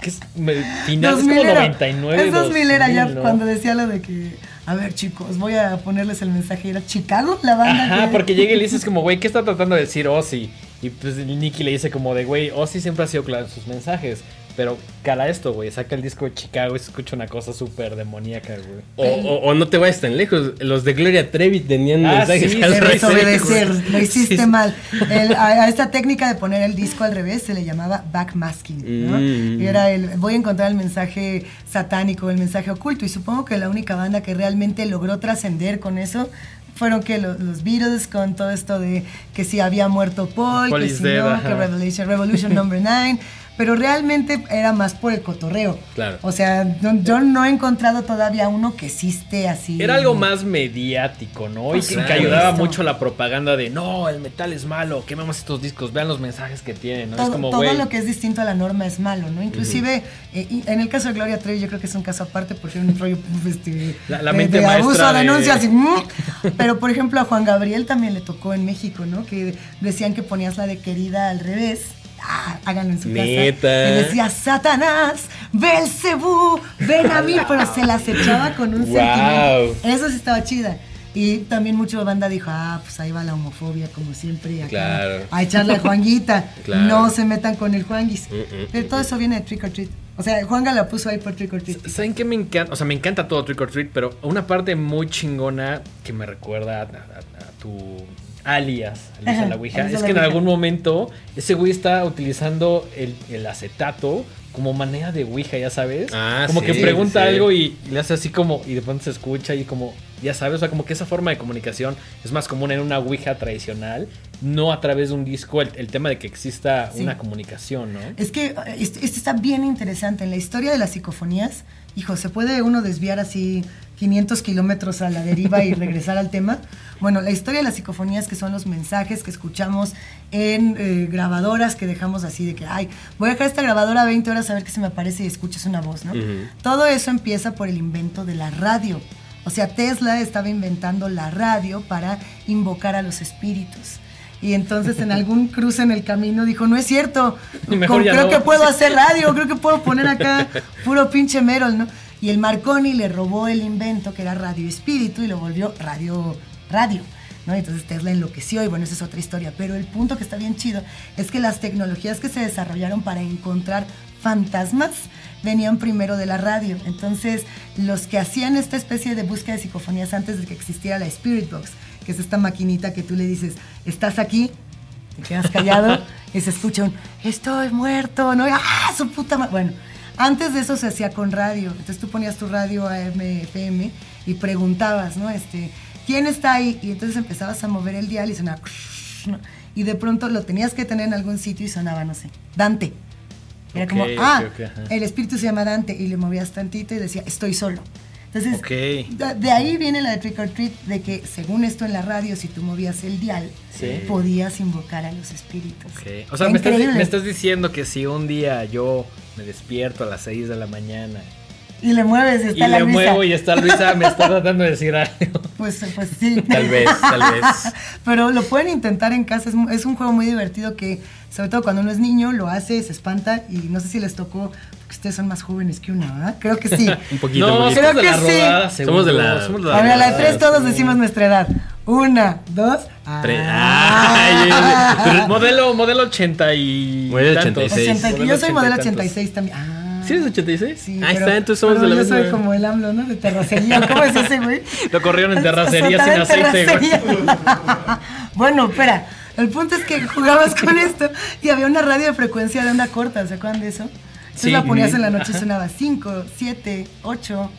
Que es me- final, es 2000 como era. 99. Es 2000 era ya 2000, ¿no? cuando decía lo de que, a ver chicos, voy a ponerles el mensaje. Era Chicago, la banda. Ajá, que- porque llega y le dices como, güey, ¿qué está tratando de decir Ozzy? Y pues Nicky le dice como de, güey, Ozzy siempre ha sido claro en sus mensajes. Pero cala esto, güey, saca el disco de Chicago y se escucha una cosa súper demoníaca, güey. O, o- o no te vayas tan lejos. Los de Gloria Trevi tenían Ah, mensajes sí, al revés, obedecer, lo hiciste Sí, mal. El- a, a esta técnica de poner el disco al revés se le llamaba backmasking, ¿no? Mm. Y era el, voy a encontrar el mensaje satánico, el mensaje oculto. Y supongo que la única banda que realmente logró trascender con eso fueron que lo- los Beatles con todo esto de que si había muerto Paul, Paul que si no, que Revolution, Revolution Number 9. Pero realmente era más por el cotorreo. Claro. O sea, no- yo no he encontrado todavía uno que existe así. Era algo más mediático, ¿no? Y que, que supuesto. ayudaba mucho la propaganda de, no, el metal es malo, quemamos estos discos, vean los mensajes que tienen, ¿no? todo, es como, todo lo que es distinto a la norma es malo, ¿no? Inclusive, eh, y en el caso de Gloria Trevi yo creo que es un caso aparte porque es un rollo este, La- la de- mente de, maestra abuso, de- denuncias y, pero por ejemplo a Juan Gabriel también le tocó en México, ¿no? Que decían que ponías la de querida al revés. Ah, háganlo en su Neta. casa. Y decía, Satanás, Belcebú, ven a mí, pero se las echaba con un Wow. sentimiento. Eso sí estaba chida. Y también mucha banda dijo, ah, pues ahí va la homofobia, como siempre, acá, Claro. a echarle a Juanguita. Claro. No se metan con el Juanguis. Mm, mm, Pero todo eso viene de Trick or Treat. O sea, Juanga la puso ahí por Trick or Treat. ¿Saben qué me encanta? O sea, me encanta todo Trick or Treat, pero una parte muy chingona que me recuerda a, a- a tu alias, alias Ajá, a la Ouija, es la que en algún momento ese güey está utilizando el, el acetato como manera de Ouija, ya sabes. Ah, como sí, que pregunta sí. algo y, y le hace así como, y de pronto se escucha y como, ya sabes, o sea, como que esa forma de comunicación es más común en una Ouija tradicional, no a través de un disco, el, el tema de que exista Sí. una comunicación, ¿no? Es que esto, esto está bien interesante. En la historia de las psicofonías, hijo, ¿se puede uno desviar así 500 kilómetros a la deriva y regresar al tema? Bueno, la historia de las psicofonías, que son los mensajes que escuchamos en eh, grabadoras que dejamos así de que, ay, voy a dejar esta grabadora 20 horas a ver qué se me aparece y escuchas una voz, ¿no? Todo eso empieza por el invento de la radio. O sea, Tesla estaba inventando la radio para invocar a los espíritus. Y entonces en algún cruce en el camino dijo, no es cierto, con- creo no". que puedo hacer radio, creo que puedo poner acá puro pinche Merol, ¿no? Y el Marconi le robó el invento que era radio espíritu y lo volvió radio, radio. ¿no? Entonces Tesla enloqueció y bueno, esa es otra historia. Pero el punto que está bien chido es que las tecnologías que se desarrollaron para encontrar fantasmas venían primero de la radio. Entonces, los que hacían esta especie de búsqueda de psicofonías antes de que existiera la Spirit Box, que es esta maquinita que tú le dices, estás aquí, te quedas callado y se escucha un, estoy muerto, ¿no? ¡Ah, su puta madre! Bueno, antes de eso se hacía con radio. Entonces tú ponías tu radio a FM y preguntabas, ¿no? Este, ¿quién está ahí? Y entonces empezabas a mover el dial y sonaba, y de pronto lo tenías que tener en algún sitio y sonaba, no sé, Dante. Era como, Ok, ah, ok, ok, ajá. el espíritu se llama Dante y le movías tantito y decía, estoy solo. Entonces, de, de ahí viene la de Trick or Treat, de que según esto en la radio, si tú movías el dial, Sí. podías invocar a los espíritus. O sea, me estás, me estás diciendo que si un día yo me despierto a las 6 de la mañana Y le mueves y está y la le Luisa. muevo y está Luisa, me está tratando de decir algo. Pues, pues sí. Tal vez, tal vez. Pero lo pueden intentar en casa. Es, es un juego muy divertido que, sobre todo cuando uno es niño, lo hace, se espanta. Y no sé si les tocó, porque ustedes son más jóvenes que una, ¿verdad? Creo que sí. Un poquito, no, un poquito. somos de Creo la que sí. rodada, Somos de la- seguro, A ver, a la de tres todos decimos nuestra edad. Una, dos. Tres. Ah. Ay, modelo, modelo 80 y Modelo tantos. 86. 80 y- yo soy modelo 80 y tantos. 86 también. Ah. ¿Sí eres 86? Sí, Ahí pero- está, entonces somos de la yo soy misma. como el AMLO, ¿no? De terracería. ¿Cómo es ese, güey? Lo corrieron en terracería sin aceite, güey. terracería. bueno, espera. El punto es que jugabas con esto y había una radio de frecuencia de onda corta, ¿se acuerdan de eso? Entonces Sí. la ponías en la noche y sonaba 5, 7, 8,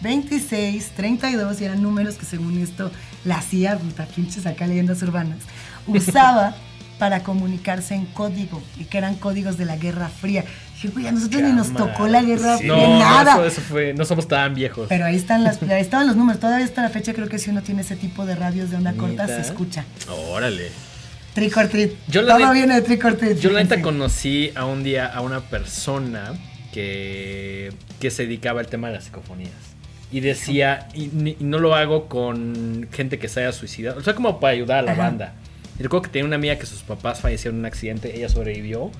26, 32 y eran números que según esto la hacía, puta pinches acá leyendas urbanas, usaba para comunicarse en código y que eran códigos de la Guerra Fría. Dije, güey, a nosotros ni nos tocó la Guerra Sí. No, nada. Eso, eso fue, no somos tan viejos. Pero ahí están las, ahí estaban los números. Todavía hasta la fecha creo que si uno tiene ese tipo de radios de onda corta, se escucha. Órale. Trick or treat. Yo la Todo viene de trick or treat. Yo la neta conocí a un día a una persona que, que se dedicaba al tema de las psicofonías. Y decía, y, y no lo hago con gente que se haya suicidado. O sea, como para ayudar a la Ajá. banda. Y recuerdo que tenía una amiga que sus papás fallecieron en un accidente, ella sobrevivió.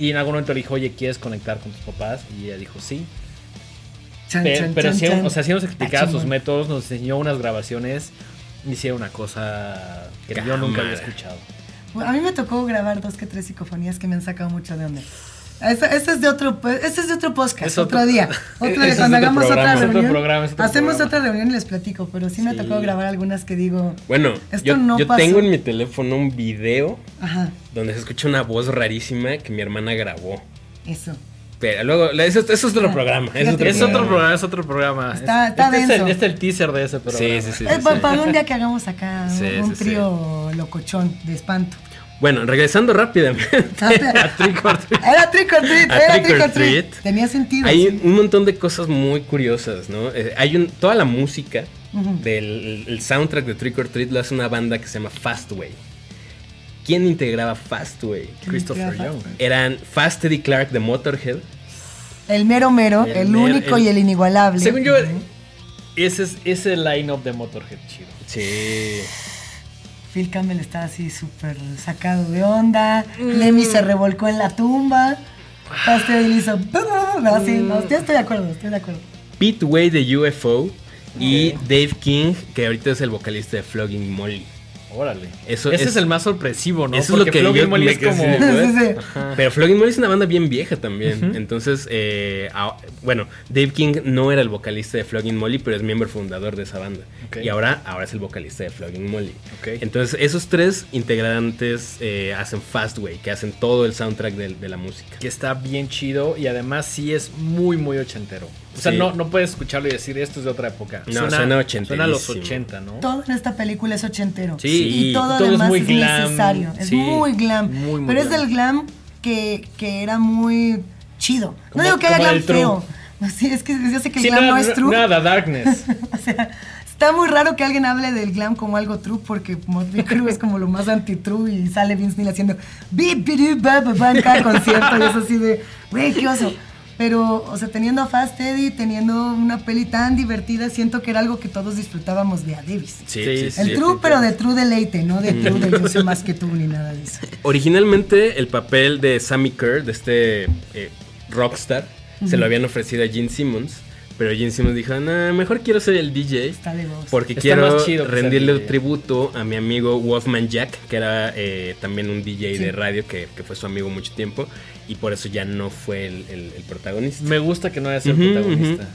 Y en algún momento le dijo, oye, ¿quieres conectar con tus papás? Y ella dijo, sí. Chan, Pe- chan, pero chan, sí, chan. o sea, sí nos explicaba Está sus métodos, nos enseñó unas grabaciones. Hicieron una cosa que yo nunca había escuchado. A mí me tocó grabar dos que tres psicofonías que me han sacado mucho de onda. Este, este es de otro, este es de otro podcast, Es otro- otro, día. Otro día, cuando hagamos programa, otra reunión. programa, hacemos programa. otra reunión y les platico, pero sí me Sí. tocó grabar algunas que digo, Bueno, Esto yo, no yo pasó. tengo en mi teléfono un video ajá, donde se escucha una voz rarísima que mi hermana grabó. eso. Pero luego, eso, eso es otro Ah, programa. Es otro Es otro programa. es otro programa. Está- Es- está este, es el, denso. este es el teaser de ese programa. Sí, sí, sí. Eh, sí, pa- sí. Para un día que hagamos acá Sí, un sí, trío locochón de espanto. Bueno, regresando rápidamente. A Trick or Treat. Era trick or treat, era Trick trick or treat. Treat. Tenía sentido. Hay sí. un montón de cosas muy curiosas, ¿no? Eh, hay un, toda la música del el soundtrack de Trick or Treat lo hace una banda que se llama Fastway. ¿Quién integraba Fastway? Christopher. Young. Eran Fast Eddie Clark de Motorhead. El mero mero, El el, mero- único el- y el inigualable. Según yo, ese es ese line-up de Motorhead chido. Sí. Phil Campbell está así súper sacado de onda. Mm. Lemmy se revolcó en la tumba. Pastel le hizo. No, sí, no, yo estoy de acuerdo, estoy de acuerdo. Pete Way de UFO y Dave King, que ahorita es el vocalista de Flogging Molly. Órale. Eso Ese es- es, el más sorpresivo, ¿no? Eso es lo que Flogging yo Molly es como... Sí, sí. Pero Flogging Molly es una banda bien vieja también. Entonces, eh, bueno, Dave King no era el vocalista de Flogging Molly, pero es miembro fundador de esa banda. Y ahora, ahora es el vocalista de Flogging Molly. Entonces, esos tres integrantes eh, hacen Fastway, que hacen todo el soundtrack de, de la música. que está bien chido y además sí es muy, muy ochentero. O sea, Sí. no, no puedes escucharlo y decir esto es de otra época. No, suena. Suena a los 80, ¿no? Todo en esta película es ochentero. Sí, y todo, todo es muy es, glam, necesario. Es sí, muy glam. muy, muy pero es del glam que, que era muy chido. Como- no digo que haya glam feo. No, sí, es que yo sé que el Sí, glam nada, no es true. nada, Darkness. O sea, está muy raro que alguien hable del glam como algo true, porque Motley Crue es como lo más anti-true y sale Vince Neil haciendo bip, bip, en cada concierto y es así de, güey, qué oso. Pero, o sea, teniendo a Fast Eddie, teniendo una peli tan divertida, siento que era algo que todos disfrutábamos de a Davis. Sí, El sí, true, pero de true deleite, no de true de yo sé más que tú ni nada de eso. Originalmente, el papel de Sammy Kerr, de este eh, rockstar, se lo habían ofrecido a Gene Simmons. Pero Gene Simmons dijo, no, mejor quiero ser el DJ. Está de voz. Porque Está quiero chido rendirle DJ. tributo a mi amigo Wolfman Jack, que era eh, también un DJ Sí. de radio que, que fue su amigo mucho tiempo. Y por eso ya no fue el, el- el protagonista. Me gusta que no haya sido protagonista.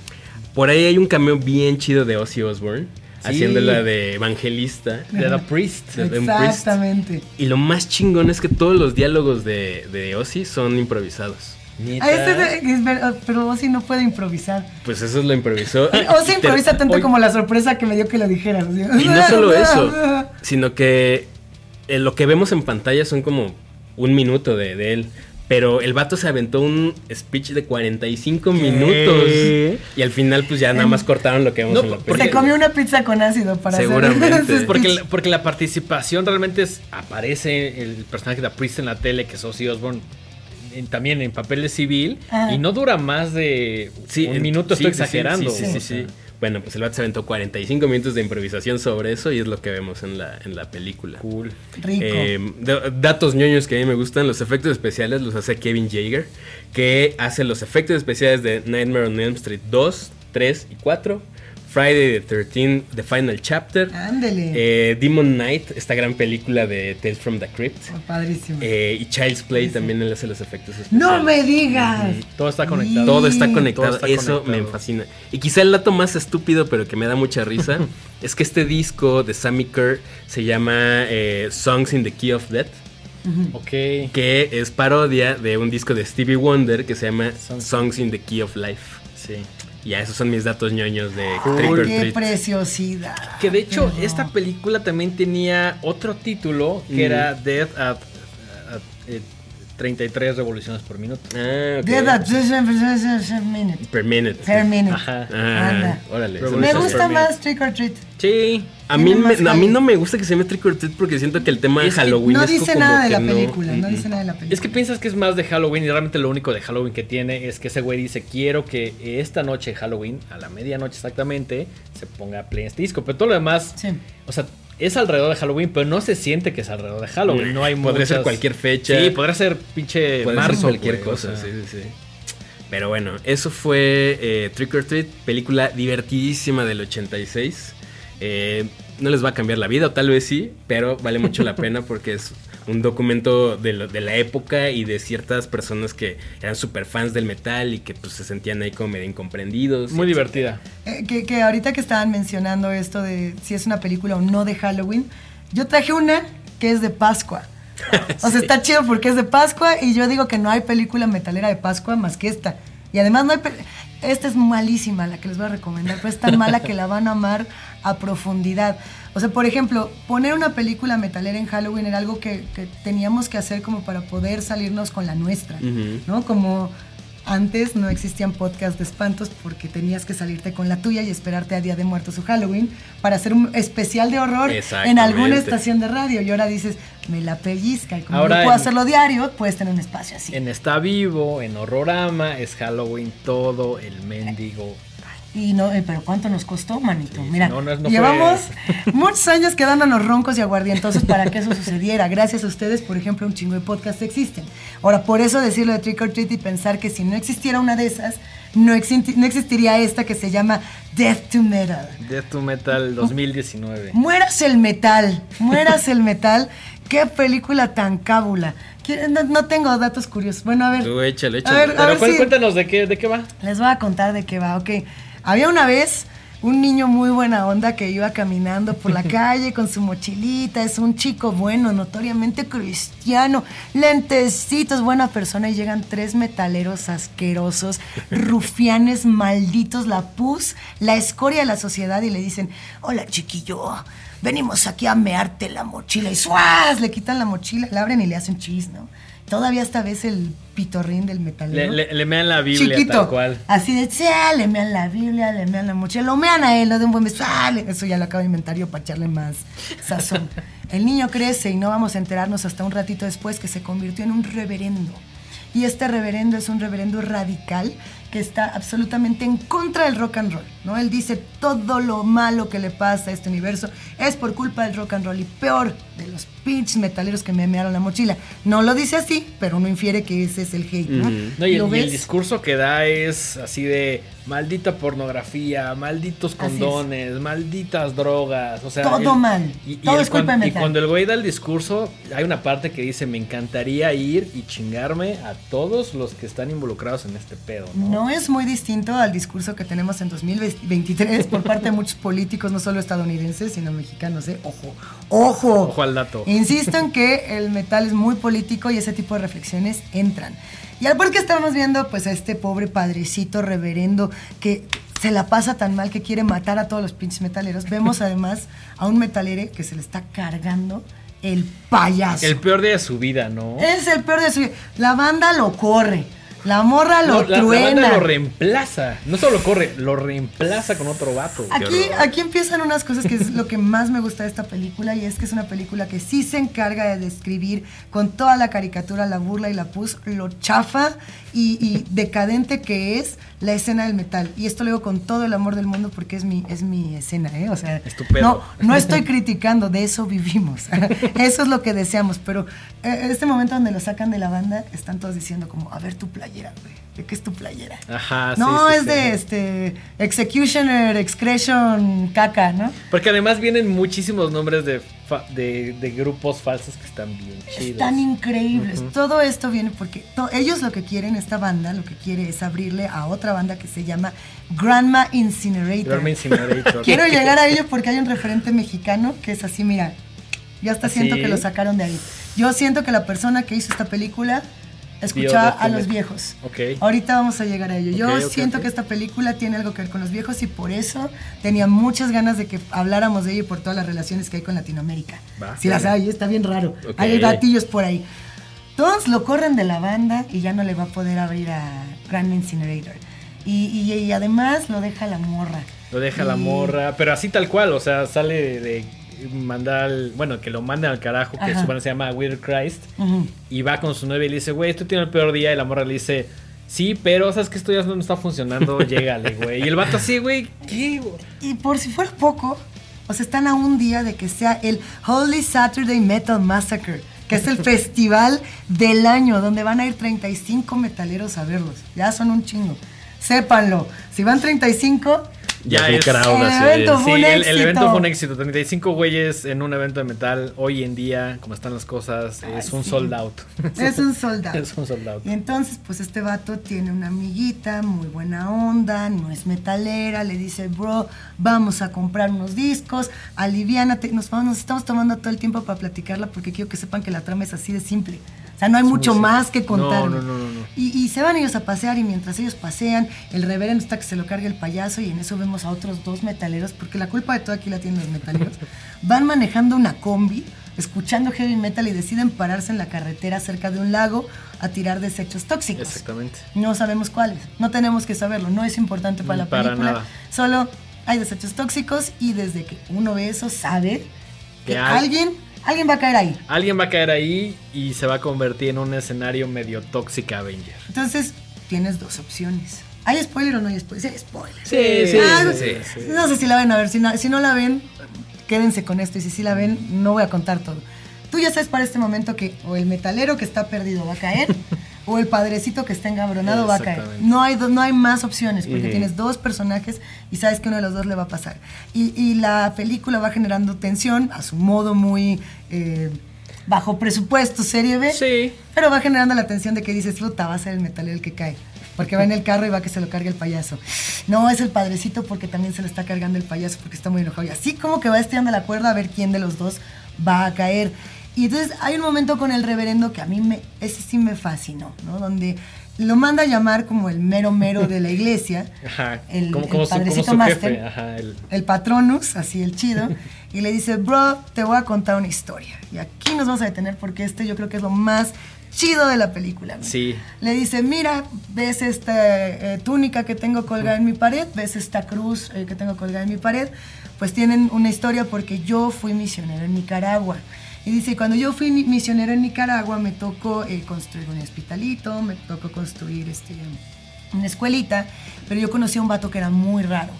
Por ahí hay un cameo bien chido de Ozzy Osbourne, Sí. haciéndola de evangelista. De The Priest. de- de un priest. Exactamente. Y lo más chingón es que todos los diálogos de, de Ozzy son improvisados. Ah, este es ver- pero Ozzy no puede improvisar. Pues eso lo improvisó. Ozzy te- improvisa tanto como la sorpresa que me dio que lo dijeras. Y no solo eso, sino que eh, lo que vemos en pantalla son como un minuto de, de él. Pero el vato se aventó un speech de 45 minutos. Y al final, pues ya nada más cortaron lo que vemos No, en la porque- Se comió una pizza con ácido para Seguramente. hacer Porque, la- porque la participación realmente es, aparece el personaje de Priest en la tele, que es Ozzy Osbourne, en- también en papel de civil, Ah. y no dura más de Sí, un en- minuto, sí, estoy exagerando. Sí, sí, sí. Bueno, pues el vato se aventó 45 minutos de improvisación sobre eso y es lo que vemos en la, en la película. Cool. Rico. Eh, datos ñoños que a mí me gustan, los efectos especiales los hace Kevin Jaeger, que hace los efectos especiales de Nightmare on Elm Street 2, 3 y 4, Friday the 13, The Final Chapter, Ándele. eh, Demon Knight, esta gran película de Tales from the Crypt, Oh, padrísimo. eh, y Child's Play también él hace los efectos especiales. no me digas. Todo está conectado. Todo está conectado, Todo está eso conectado. me fascina. Y quizá el dato más estúpido, pero que me da mucha risa, es que este disco de Sammy Kerr se llama eh, Songs in the Key of Death, Ok. que es parodia de un disco de Stevie Wonder que se llama Songs. Songs in the Key of Life. Sí. Y ya esos son mis datos ñoños de Cool. Trick or Qué Treat. preciosidad. Que de hecho, Pero- esta película también tenía otro título que Ujú. era Death at, at- 33 revoluciones por minuto. Ah, minute. Per minute. Per minute. Ajá. Ah, Anda. órale. Me gusta más Trick or Treat. Sí. A mí, me- a no me gusta que se llame Trick or Treat porque siento que el tema de Halloween No es dice nada de la no. película, no Mm, dice nada de la película. Es que piensas que es más de Halloween y realmente lo único de Halloween que tiene es que ese güey dice quiero que esta noche de Halloween, a la medianoche exactamente, se ponga play este disco. Pero todo lo demás, Sí. o sea, es alrededor de Halloween, pero no se siente que es alrededor de Halloween. No hay Podría ser muchas- cualquier fecha. Sí, podría ser pinche ser marzo, cualquier güey, o cosa, sea. sí, sí, sí. Pero bueno, eso fue eh, Trick or Treat, película divertidísima del 86. Eh, no les va a cambiar la vida, o tal vez sí, pero vale mucho la pena porque es un documento de, lo- de la época y de ciertas personas que eran super fans del metal y que pues se sentían ahí como medio incomprendidos. Muy divertida. Eh, que, que ahorita que estaban mencionando esto de si es una película o no de Halloween, yo traje una que es de Pascua. O sea, está chido porque es de Pascua y yo digo que no hay película metalera de Pascua más que esta. Y además no hay... Esta es malísima la que les voy a recomendar, pero es tan mala que la van a amar a profundidad. O sea, por ejemplo, poner una película metalera en Halloween era algo que, que teníamos que hacer como para poder salirnos con la nuestra. ¿no? Como antes no existían podcasts de espantos porque tenías que salirte con la tuya y esperarte a Día de Muertos o Halloween para hacer un especial de horror en alguna estación de radio. Y ahora dices, me la pellizca. Y como Ahora no puedo en- hacerlo diario, puedes tener un espacio así. En Está Vivo, en Horrorama, es Halloween todo el mendigo. Y no, eh, pero ¿cuánto nos costó, manito? Sí, Mira, no, no es- no llevamos fue- muchos años quedándonos roncos y aguardientosos para que eso sucediera. Gracias a ustedes, por ejemplo, un chingo de podcasts existen. Ahora, por eso decirlo de Trick or Treat y pensar que si no existiera una de esas, no, no existiría esta que se llama Death to Metal. Death to Metal 2019. Mueras el metal, mueras el metal. Qué película tan cábula. ¿Quieren- No, no tengo datos curiosos. Bueno, a ver. Tú échale, A échale. ver, a Pero ver cuál- si- cuéntanos de qué, de qué va. les voy a contar de qué va, ok. Había una vez un niño muy buena onda que iba caminando por la calle con su mochilita, es un chico bueno, notoriamente cristiano, lentecitos, buena persona, y llegan tres metaleros asquerosos, rufianes malditos, la pus, la escoria de la sociedad, y le dicen, hola chiquillo, venimos aquí a mearte la mochila, y ¡suaz! Le quitan la mochila, la abren y le hacen chis, ¿no? Todavía esta vez el pitorrín del Le, metalero le, le mean la Biblia chiquito. tal cual. Así de, "Sea, le mean la Biblia, le mean la mochila, lo mean a él, lo de un buen beso. ah, Eso ya lo acabo de inventar yo para echarle más sazón. El niño crece y no vamos a enterarnos hasta un ratito después que se convirtió en un reverendo. Y este reverendo es un reverendo radical que está absolutamente en contra del rock and roll, ¿no? Él dice todo lo malo que le pasa a este universo es por culpa del rock and roll y peor de los pinches metaleros que me mearon la mochila. No lo dice así, pero uno infiere que ese es el hate, ¿no? No, y, ¿Lo el, y el ves? discurso que da es así de maldita pornografía, malditos condones, malditas drogas, o sea, Todo el- mal. Todo es culpa Y cuando el güey da el discurso, hay una parte que dice, me encantaría ir y chingarme a todos los que están involucrados en este pedo, ¿no? No es muy distinto al discurso que tenemos en 2023 por parte de muchos políticos, no solo estadounidenses, sino mexicanos. ¿eh? Ojo, ojo. Ojo al dato. Insisto en que el metal es muy político y ese tipo de reflexiones entran. Y al por que estamos viendo, pues a este pobre padrecito reverendo que se la pasa tan mal que quiere matar a todos los pinches metaleros, vemos además a un metalere que se le está cargando el payaso. El peor día de su vida, ¿no? Es el peor de su vida. La banda lo corre. La morra lo No, la, la truena. banda lo reemplaza. No solo corre, lo reemplaza con otro vato. Aquí, aquí empiezan unas cosas que es lo que más me gusta de esta película y es que es una película que sí se encarga de describir con toda la caricatura, la burla y la pus, lo chafa y, y decadente que es la escena del metal. Y esto lo digo con todo el amor del mundo porque es mi, es mi escena, ¿eh? O sea, Es tu pedo. no, no estoy criticando, de eso vivimos. eso es lo que deseamos, pero eh, este momento donde lo sacan de la banda, están todos diciendo como, a ver tu playera, güey. ¿De qué es tu playera? Ajá, sí, No, sí, es sí. de este Executioner, Excretion, caca, ¿no? Porque además vienen muchísimos nombres de, fa- de, de grupos falsos que están bien chidos. Están increíbles. Todo esto viene porque ellos lo que quieren, esta banda, lo que quiere es abrirle a otra banda que se llama Grandma Incinerator. Grandma Incinerator. Quiero llegar a ello porque hay un referente mexicano que es así, mira, ya hasta siento que lo sacaron de ahí. Yo siento que la persona que hizo esta película escuchaba a los viejos. Ok. Ahorita vamos a llegar a ello. Yo siento que esta película tiene algo que ver con los viejos y por eso tenía muchas ganas de que habláramos de ella y por todas las relaciones que hay con Latinoamérica. Va. si las hay, está bien raro. Hay gatillos por ahí. Todos lo corren de la banda y ya no le va a poder abrir a Grand Incinerator. Y, y- y además lo deja la morra. Lo deja la morra, pero así tal cual, o sea, sale de mandar al, bueno, que lo manden al carajo, que Ajá. su banda se llama Weird Christ, y va con su novia y le dice, güey, esto tiene el peor día, y la morra le dice, sí, pero sabes que esto ya no está funcionando, llégale, güey. Y el vato así, güey, ¿qué? güey? Y por si fuera poco, o sea, están a un día de que sea el Holy Saturday Metal Massacre, que es el festival del año, donde van a ir 35 metaleros a verlos. Ya son un chingo. Sépanlo. Si van 35, Ya es. crowd El así evento fue un el, el éxito. evento fue un éxito. 35 güeyes en un evento de metal. Hoy en día, como están las cosas, es un sí. sold out. es un soldado. es un sold out. Y entonces, pues este vato tiene una amiguita, muy buena onda, no es metalera, le dice, bro, vamos a comprar unos discos, aliviánate, nos, vamos, nos estamos tomando todo el tiempo para platicarla porque quiero que sepan que la trama es así de simple. O sea, no hay mucho más que contar. No, no, no, no. Y, y se van ellos a pasear y mientras ellos pasean, el reverendo está que se lo carga el payaso y en eso vemos a otros dos metaleros, porque la culpa de todo aquí la tienen los metaleros. Van manejando una combi, escuchando heavy metal y deciden pararse en la carretera cerca de un lago a tirar desechos tóxicos. Exactamente. No sabemos cuáles, no tenemos que saberlo, no es importante para la Para película. nada. Solo hay desechos tóxicos y desde que uno ve eso sabe que alguien, alguien va a caer ahí. Alguien va a caer ahí y se va a convertir en un escenario medio tóxica Avenger. Entonces, tienes dos opciones. ¿Hay spoiler o no hay spoiler? Sí, spoiler. Sí, sí, Ah, sí, sí. No sé si la ven a ver. Si no, si no la ven, quédense con esto. Y si sí la ven, no voy a contar todo. Tú ya sabes para este momento que o el metalero que está perdido va a caer, o el padrecito que está engabronado va a caer. No hay, no hay más opciones, porque tienes dos personajes y sabes que uno de los dos le va a pasar. Y, y la película va generando tensión a su modo muy eh, bajo presupuesto, serie B. Sí. Pero va generando la tensión de que dices, puta, va a ser el metalero el que cae. Porque va en el carro y va que se lo cargue el payaso. No, es el padrecito porque también se lo está cargando el payaso porque está muy enojado. Y así como que va estirando la cuerda a ver quién de los dos va a caer. Y entonces hay un momento con el reverendo que a mí me, ese sí me fascinó, ¿no? Donde lo manda a llamar como el mero mero de la iglesia. Ajá. El, como, como padrecito su máster jefe. Ajá. el- el patronus, así el chido, y le dice, bro, te voy a contar una historia. Y aquí nos vamos a detener porque este yo creo que es lo más chido de la película. Sí. Le dice, mira, ves esta eh, túnica que tengo colgada en mi pared, ves esta cruz eh, que tengo colgada en mi pared, pues tienen una historia porque yo fui misionero en Nicaragua. Y dice, cuando yo fui mi- misionero en Nicaragua me tocó eh, construir un hospitalito, me tocó construir este, una escuelita, pero yo conocí a un vato que era muy raro.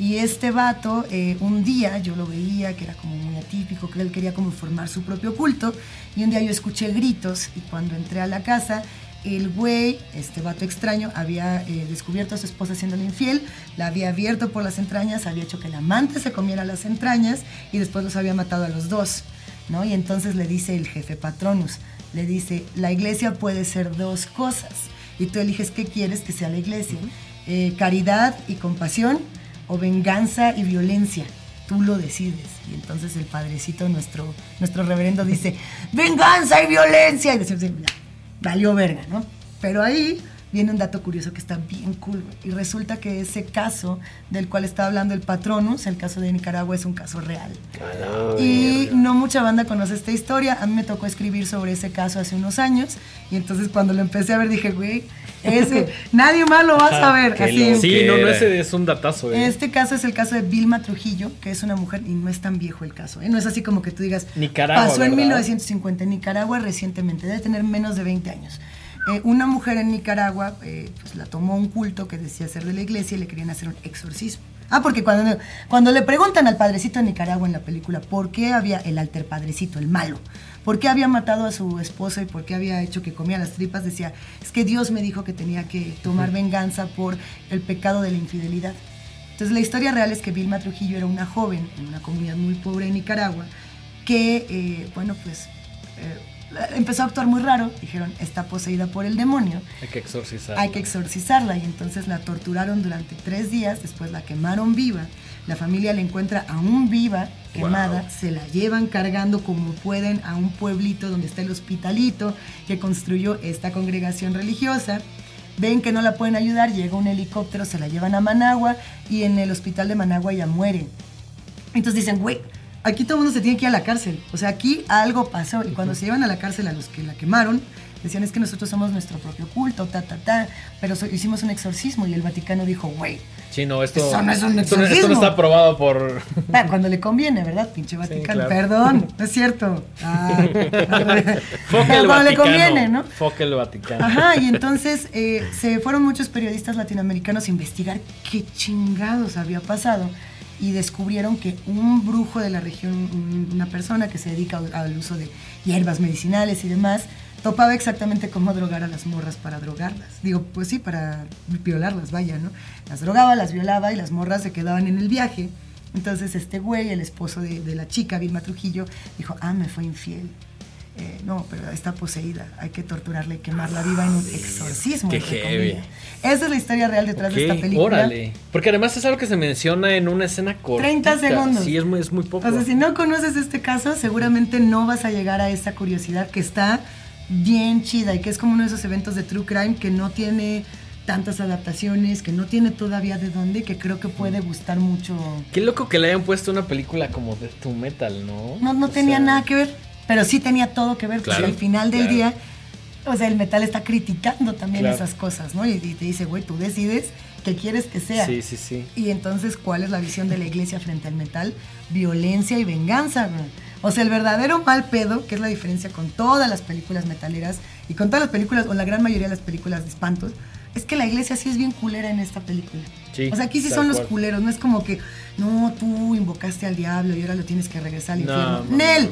Y este vato, eh, un día yo lo veía, que era como muy atípico, que él quería como formar su propio culto, y un día yo escuché gritos, y cuando entré a la casa, el güey, este vato extraño, había eh, descubierto a su esposa siéndole infiel, la había abierto por las entrañas, había hecho que el amante se comiera las entrañas, y después los había matado a los dos, ¿no? Y entonces le dice el jefe patronus, le dice, la iglesia puede ser dos cosas, y tú eliges qué quieres que sea la iglesia, eh, caridad y compasión, o venganza y violencia. Tú lo decides. Y entonces el padrecito, nuestro, nuestro reverendo, dice, venganza y violencia. Y decimos, valió verga, ¿no? Pero ahí viene un dato curioso que está bien cool. güey. Y resulta que ese caso del cual está hablando el patronus, el caso de Nicaragua, es un caso real. Y no mucha banda conoce esta historia. A mí me tocó escribir sobre ese caso hace unos años. Y entonces cuando lo empecé a ver dije, güey, ese, nadie más lo va a saber. Así. Sí, no, no, ese es un datazo, eh. este caso es el caso de Vilma Trujillo, que es una mujer, y no es tan viejo el caso, ¿eh? no es así como que tú digas, Nicaragua, pasó en ¿verdad? 1950 en Nicaragua recientemente, debe tener menos de 20 años. Eh, una mujer en Nicaragua eh, pues, la tomó un culto que decía ser de la iglesia y le querían hacer un exorcismo. Ah, porque cuando, cuando le preguntan al padrecito de Nicaragua en la película por qué había el alter padrecito, el malo, por qué había matado a su esposa y por qué había hecho que comía las tripas, decía, es que Dios me dijo que tenía que tomar venganza por el pecado de la infidelidad. Entonces la historia real es que Vilma Trujillo era una joven en una comunidad muy pobre en Nicaragua que, eh, bueno, pues eh, empezó a actuar muy raro. Dijeron, está poseída por el demonio, Hay que exorcizar. hay que exorcizarla. Y entonces la torturaron durante tres días, después la quemaron viva. La familia la encuentra aún viva, quemada, Wow. se la llevan cargando como pueden a un pueblito donde está el hospitalito que construyó esta congregación religiosa. Ven que no la pueden ayudar, llega un helicóptero, se la llevan a Managua y en el hospital de Managua ya muere. Entonces dicen, güey, aquí todo el mundo se tiene que ir a la cárcel. O sea, aquí algo pasó. Y cuando se llevan a la cárcel a los que la quemaron, Decían, es que nosotros somos nuestro propio culto, ta, ta, ta. Pero so- hicimos un exorcismo y el Vaticano dijo, güey, Sí, no, esto, Eso no es un esto, esto no exorcismo. está aprobado por... Ah, cuando le conviene, ¿verdad? Pinche Vaticano. claro. Perdón, no es cierto. Ah, Foca el cuando le conviene, ¿no? Foca el Vaticano. Ajá, y entonces eh, se fueron muchos periodistas latinoamericanos a investigar qué chingados había pasado y descubrieron que un brujo de la región, un- una persona que se dedica al- uso de hierbas medicinales y demás, topaba exactamente cómo drogar a las morras para drogarlas. Digo, pues sí, para violarlas, vaya, ¿no? Las drogaba, las violaba y las morras se quedaban en el viaje. Entonces este güey, el esposo de, de la chica, Vilma Trujillo, dijo, ah, me fue infiel. Eh, no, pero está poseída, hay que torturarla y quemarla viva en un exorcismo. qué heavy. comillas. Esa es la historia real detrás de esta película. órale. Porque además es algo que se menciona en una escena corta. 30 segundos. Sí, es muy, es muy poco. O sea, si no conoces este caso, seguramente no vas a llegar a esa curiosidad que está bien chida y que es como uno de esos eventos de True Crime que no tiene tantas adaptaciones, que no tiene todavía de dónde, que creo que puede gustar mucho. Qué loco que le hayan puesto una película como de tu metal, ¿no? No, no O tenía sea, nada que ver, pero sí tenía todo que ver, Claro, porque al final del claro. día, o sea, el metal está criticando también Claro. esas cosas, ¿no? Y, y te dice, güey, tú decides qué quieres que sea. Sí, sí, sí. Y entonces, ¿cuál es la visión de la iglesia frente al metal? Violencia y venganza, güey. O sea, el verdadero mal pedo, que es la diferencia con todas las películas metaleras y con todas las películas, o la gran mayoría de las películas de espantos, es que la iglesia sí es bien culera en esta película. Sí, o sea, aquí sí son los culeros, no es como que, no, tú invocaste al diablo y ahora lo tienes que regresar al No, infierno. no, ¡Nel!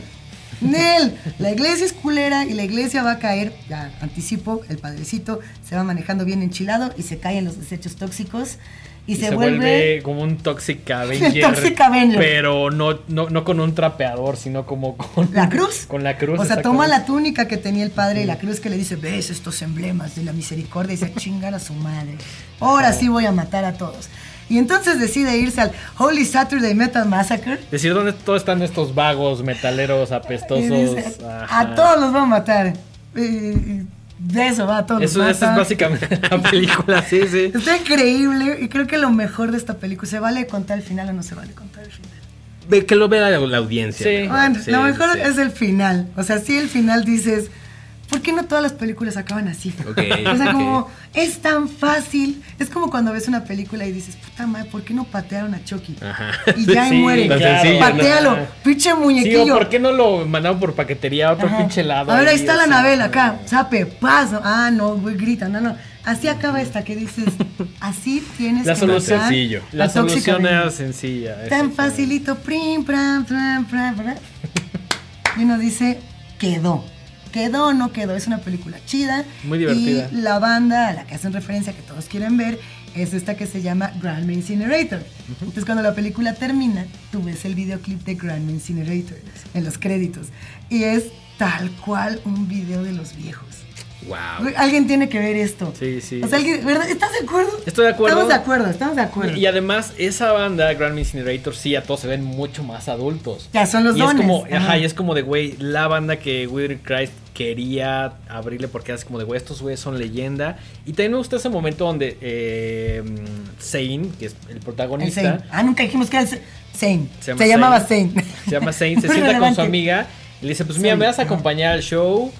¡Nel! La iglesia es culera y la iglesia va a caer, ya anticipo, el padrecito se va manejando bien enchilado y se cae en los desechos tóxicos y, Y se, vuelve como un Toxic Avenger. Toxic Avenger. Pero no, no, no con un trapeador, sino como con La cruz. Con la cruz. O sea, toma la túnica que tenía el padre y la cruz que le dice, ves estos emblemas de la misericordia y se chingar a su madre. Ahora sí voy a matar a todos. Y entonces decide irse al Holy Saturday Metal Massacre. Decir dónde todos están estos vagos metaleros apestosos. dice, a todos los va a matar. Y- de eso va, a todos Eso, los eso es básicamente la película, sí, sí. Está increíble y creo que lo mejor de esta película, ¿se vale contar el final o no se vale contar el final? Que lo vea la, la audiencia. Sí. mejor. Bueno, Sí, lo mejor sí. es el final. O sea, sí, el final dices, ¿por qué no todas las películas acaban así? O sea, como es tan fácil. Es como cuando ves una película y dices, puta madre, ¿por qué no patearon a Chucky? Ajá. Y ya Sí, muere. Patealo, pinche Sí, o muñequillo. ¿por qué no lo mandaron por paquetería a otro Ajá. pinche lado? A ver, ahí ahí, está o la sea, Anabel acá, sape, paso. Ah, no, güey, grita, no, no. Así acaba esta que dices, así tienes La que solución, matar sencillo. La solución era sencilla. Tan facilito, prim, pram, pram, pram, pram. Y uno dice, quedó. Quedó o no quedó. Es una película chida. Muy divertida. Y la banda a la que hacen referencia, que todos quieren ver, es esta que se llama Grandma Incinerator. Entonces, cuando la película termina, tú ves el videoclip de Grandma Incinerator en los créditos. Y es tal cual un video de los viejos. Wow. Alguien tiene que ver esto. Sí, sí. O sea, alguien- ¿verdad? ¿estás de acuerdo? Estoy de acuerdo. Estamos de acuerdo, estamos de acuerdo. Y además, esa banda, Grand Incinerator, sí, a todos se ven mucho más adultos. Ya son los y dones. Es como, ajá, Ajá. y es como de, güey, la banda que Wither Christ quería abrirle porque es como de, güey, estos güeyes son leyenda. Y también me gusta ese momento donde eh, Zane, que es el El protagonista, Zane. Ah, nunca dijimos que era Zane. Se, Se llama llamaba Zane. Se llama Zane, se sienta con su amiga y le dice, pues mira, me vas a acompañar al show.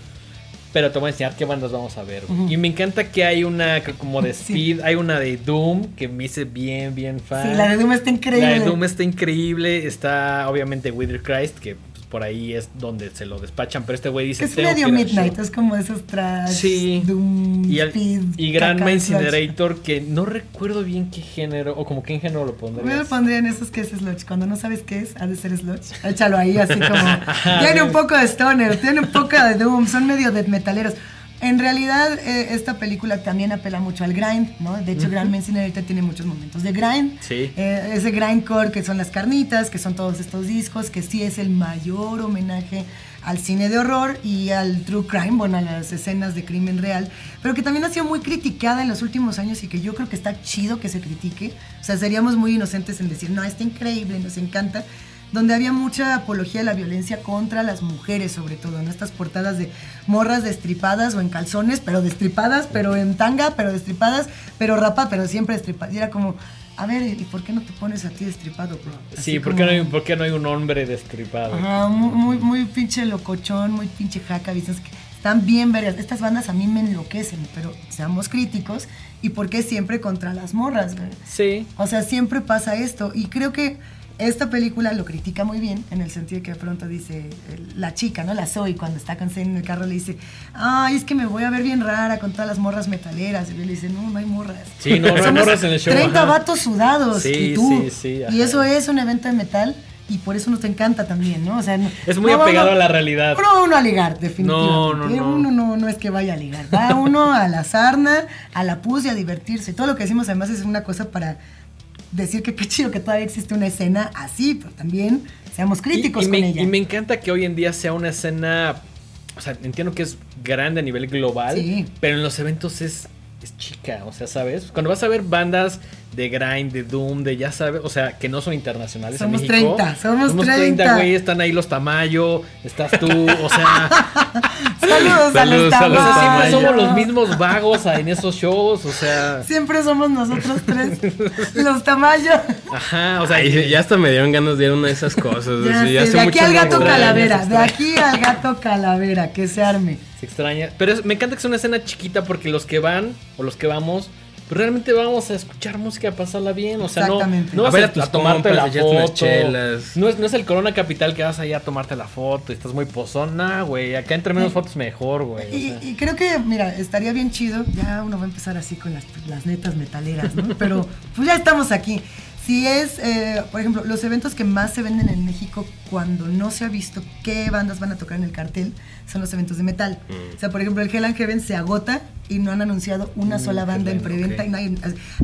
Pero te voy a enseñar qué bandas vamos a ver. güey". Ujú. Y me encanta que hay una como de Sí. Speed, hay una de Doom que me hice bien, bien fan. Sí, la de Doom está increíble. La de Doom está increíble. Está obviamente Wither Christ, que por ahí es donde se lo despachan. Pero este güey dice: es "Tengo medio que Midnight, show". es como esos trash. Sí. Doom, Y, al- Speed. y slash. Incinerator, que no recuerdo bien qué género, o como qué género lo Yo pondría. le pondría en esos que es sludge. Cuando no sabes qué es, ha de ser sludge. Échalo ahí así como. tiene un poco de stoner, tiene un poco de doom, son medio de metaleros. En realidad, eh, esta película también apela mucho al grind, ¿no? De hecho, Grand Incinerator tiene muchos momentos de grind. Sí. Eh, ese grindcore que son las carnitas, que son todos estos discos, que sí es el mayor homenaje al cine de horror y al true crime, bueno, a las escenas de crimen real, pero que también ha sido muy criticada en los últimos años y que yo creo que está chido que se critique. O sea, seríamos muy inocentes en decir, no, está increíble, nos encanta. Donde había mucha apología de la violencia contra las mujeres, sobre todo, ¿no? Estas portadas de morras destripadas o en calzones, pero destripadas, pero en tanga, pero destripadas, pero rapa, pero siempre destripadas. Y era como, a ver, ¿y por qué no te pones a ti destripado, bro? Así Sí, ¿por como- qué, no hay, ¿por qué no hay un hombre destripado? Ajá, muy, muy, muy pinche locochón, muy pinche jaca, ¿viste? Están bien vergas. Estas bandas a mí me enloquecen, pero seamos críticos. ¿Y por qué siempre contra las morras? güey? Sí. O sea, siempre pasa esto. Y creo que esta película lo critica muy bien, en el sentido que de pronto dice la chica, ¿no? La Zoe, cuando está con Zayn en el carro, le dice, ay, es que me voy a ver bien rara con todas las morras metaleras. Y le dice, no, no hay morras. Sí, no, no hay morras en el show, 30 ajá. vatos sudados. Sí, y tú. sí, sí, y eso es un evento de metal. Y por eso nos encanta también, ¿no? O sea, no- Es muy no apegado uno- a la realidad. No va uno a ligar, definitivamente. No, no, no. Uno no, no es que vaya a ligar. Va uno a la sarna, a la pus y a divertirse. Todo lo que decimos además es una cosa para decir que qué chido que todavía existe una escena así, pero también seamos críticos y, y con me, ella. y me encanta que hoy en día sea una escena. O sea, entiendo que es grande a nivel global, Sí. pero en los eventos es, es chica, o sea, ¿sabes? Cuando vas a ver bandas de grind, de doom, de ya sabes, o sea, que no son internacionales Somos en México. 30, somos 30. 30, güey, están ahí los Tamayo, estás tú, o sea, Saludos, a los Saludos, saludos, o sea, siempre Tamayo. somos los mismos vagos en esos shows, o sea, Siempre somos nosotros tres. los Tamayo. ajá, o sea, Ay, ya hasta me dieron ganas de ir a una de esas cosas. Ya así, sé, hace de aquí al gato calavera. De aquí al gato calavera, que se arme. Se extraña. Pero es- me encanta que sea una escena chiquita porque los que van o los que vamos, pues realmente vamos a escuchar música, a pasarla bien. O sea, no, A vas ver a, a tus a tomarte compas, la foto. No es, no es el Corona Capital que vas allá a tomarte la foto y estás muy pozón. Nah, güey. Acá entre menos fotos mejor, güey. o Y, sea. y creo que, mira, estaría bien chido. Ya uno va a empezar así con las, las netas metaleras, ¿no? Pero pues ya estamos aquí. Si es, eh, por ejemplo, los eventos que más se venden en México cuando no se ha visto qué bandas van a tocar en el cartel son los eventos de metal. Mm. O sea, por ejemplo, el Hell and Heaven se agota y no han anunciado una sola qué banda en preventa. y no hay-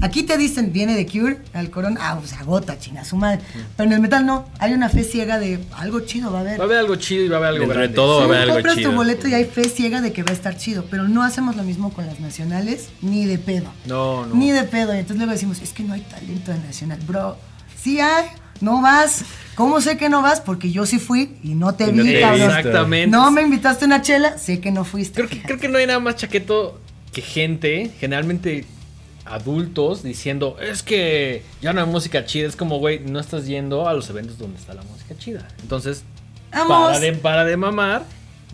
aquí te dicen, viene de Cure, al Corona, ah, pues se agota, chinga su madre. Mm. Pero en el metal no, hay una fe ciega de algo chido va a haber. Va a haber algo chido y va a haber algo Dentro de todo va a haber algo compras tu boleto y hay fe ciega de que va a estar chido, pero no hacemos lo mismo con las nacionales ni de pedo. No, no. Ni de pedo. Y entonces luego decimos, es que no hay talento de nacional. Bro, sí hay, no vas. ¿Cómo sé que no vas? Porque yo sí fui y no te Y no vi, te cabrón. Exactamente. No me invitaste a una chela, sé que no fuiste. Creo que, creo que no hay nada más chaqueto que gente, generalmente adultos, diciendo, es que ya no hay música chida. Es como, güey, no estás yendo a los eventos donde está la música chida. Entonces, Vamos. para de, para de mamar,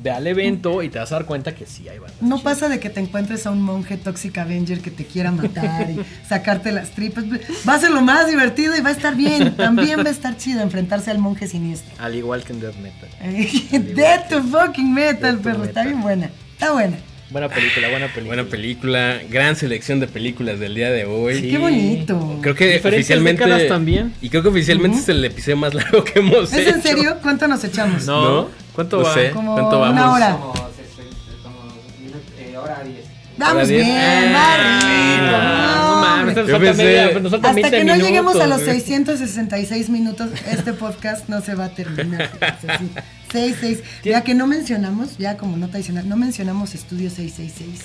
ve al evento y te vas a dar cuenta que sí hay bandas No chidas. pasa de que te encuentres a un monje Toxic Avenger que te quiera matar y sacarte las tripas. Va a ser lo más divertido y va a estar bien. También va a estar chido enfrentarse al monje siniestro. Al igual que en Death Metal. Dead to fucking metal, Death perro. Está bien buena. Está buena. Buena película, buena película. Buena película, gran selección de películas del día de hoy. Sí. Qué bonito. Creo que oficialmente también. Y creo que oficialmente es el episodio más largo que hemos ¿Es hecho. en serio? ¿Cuánto nos echamos? No. ¿No? ¿Cuánto No va? sé. Como ¿Cuánto una vamos? hora. Como, ses- como eh, hora 10. Vamos bien, va Ah, rico. no mames, nos falta pensé- media- nos falta Hasta 20 que no minutos, lleguemos a los güey. 666 minutos, este podcast no se va a terminar. así. 66. Ya que no mencionamos, ya como nota adicional, no mencionamos Estudio 666.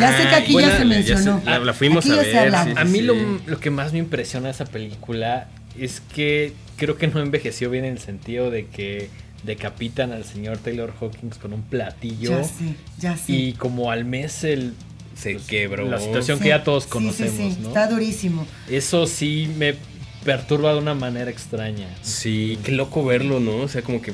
ya sé que aquí buena, ya se ya mencionó. se- la- la fuimos Aquí a ya se ver, hablaba. sí, A mí sí. lo, lo que más me impresiona de esa película es que creo que no envejeció bien en el sentido de que decapitan al señor Taylor Hawkins con un platillo Ya sé, ya sé. y como al mes el Se pues, quebró. la situación Sí, que ya todos sí, conocemos, sí, sí, ¿no? Está durísimo. Eso sí me perturba de una manera extraña. Sí, qué loco verlo, ¿no? O sea, como que.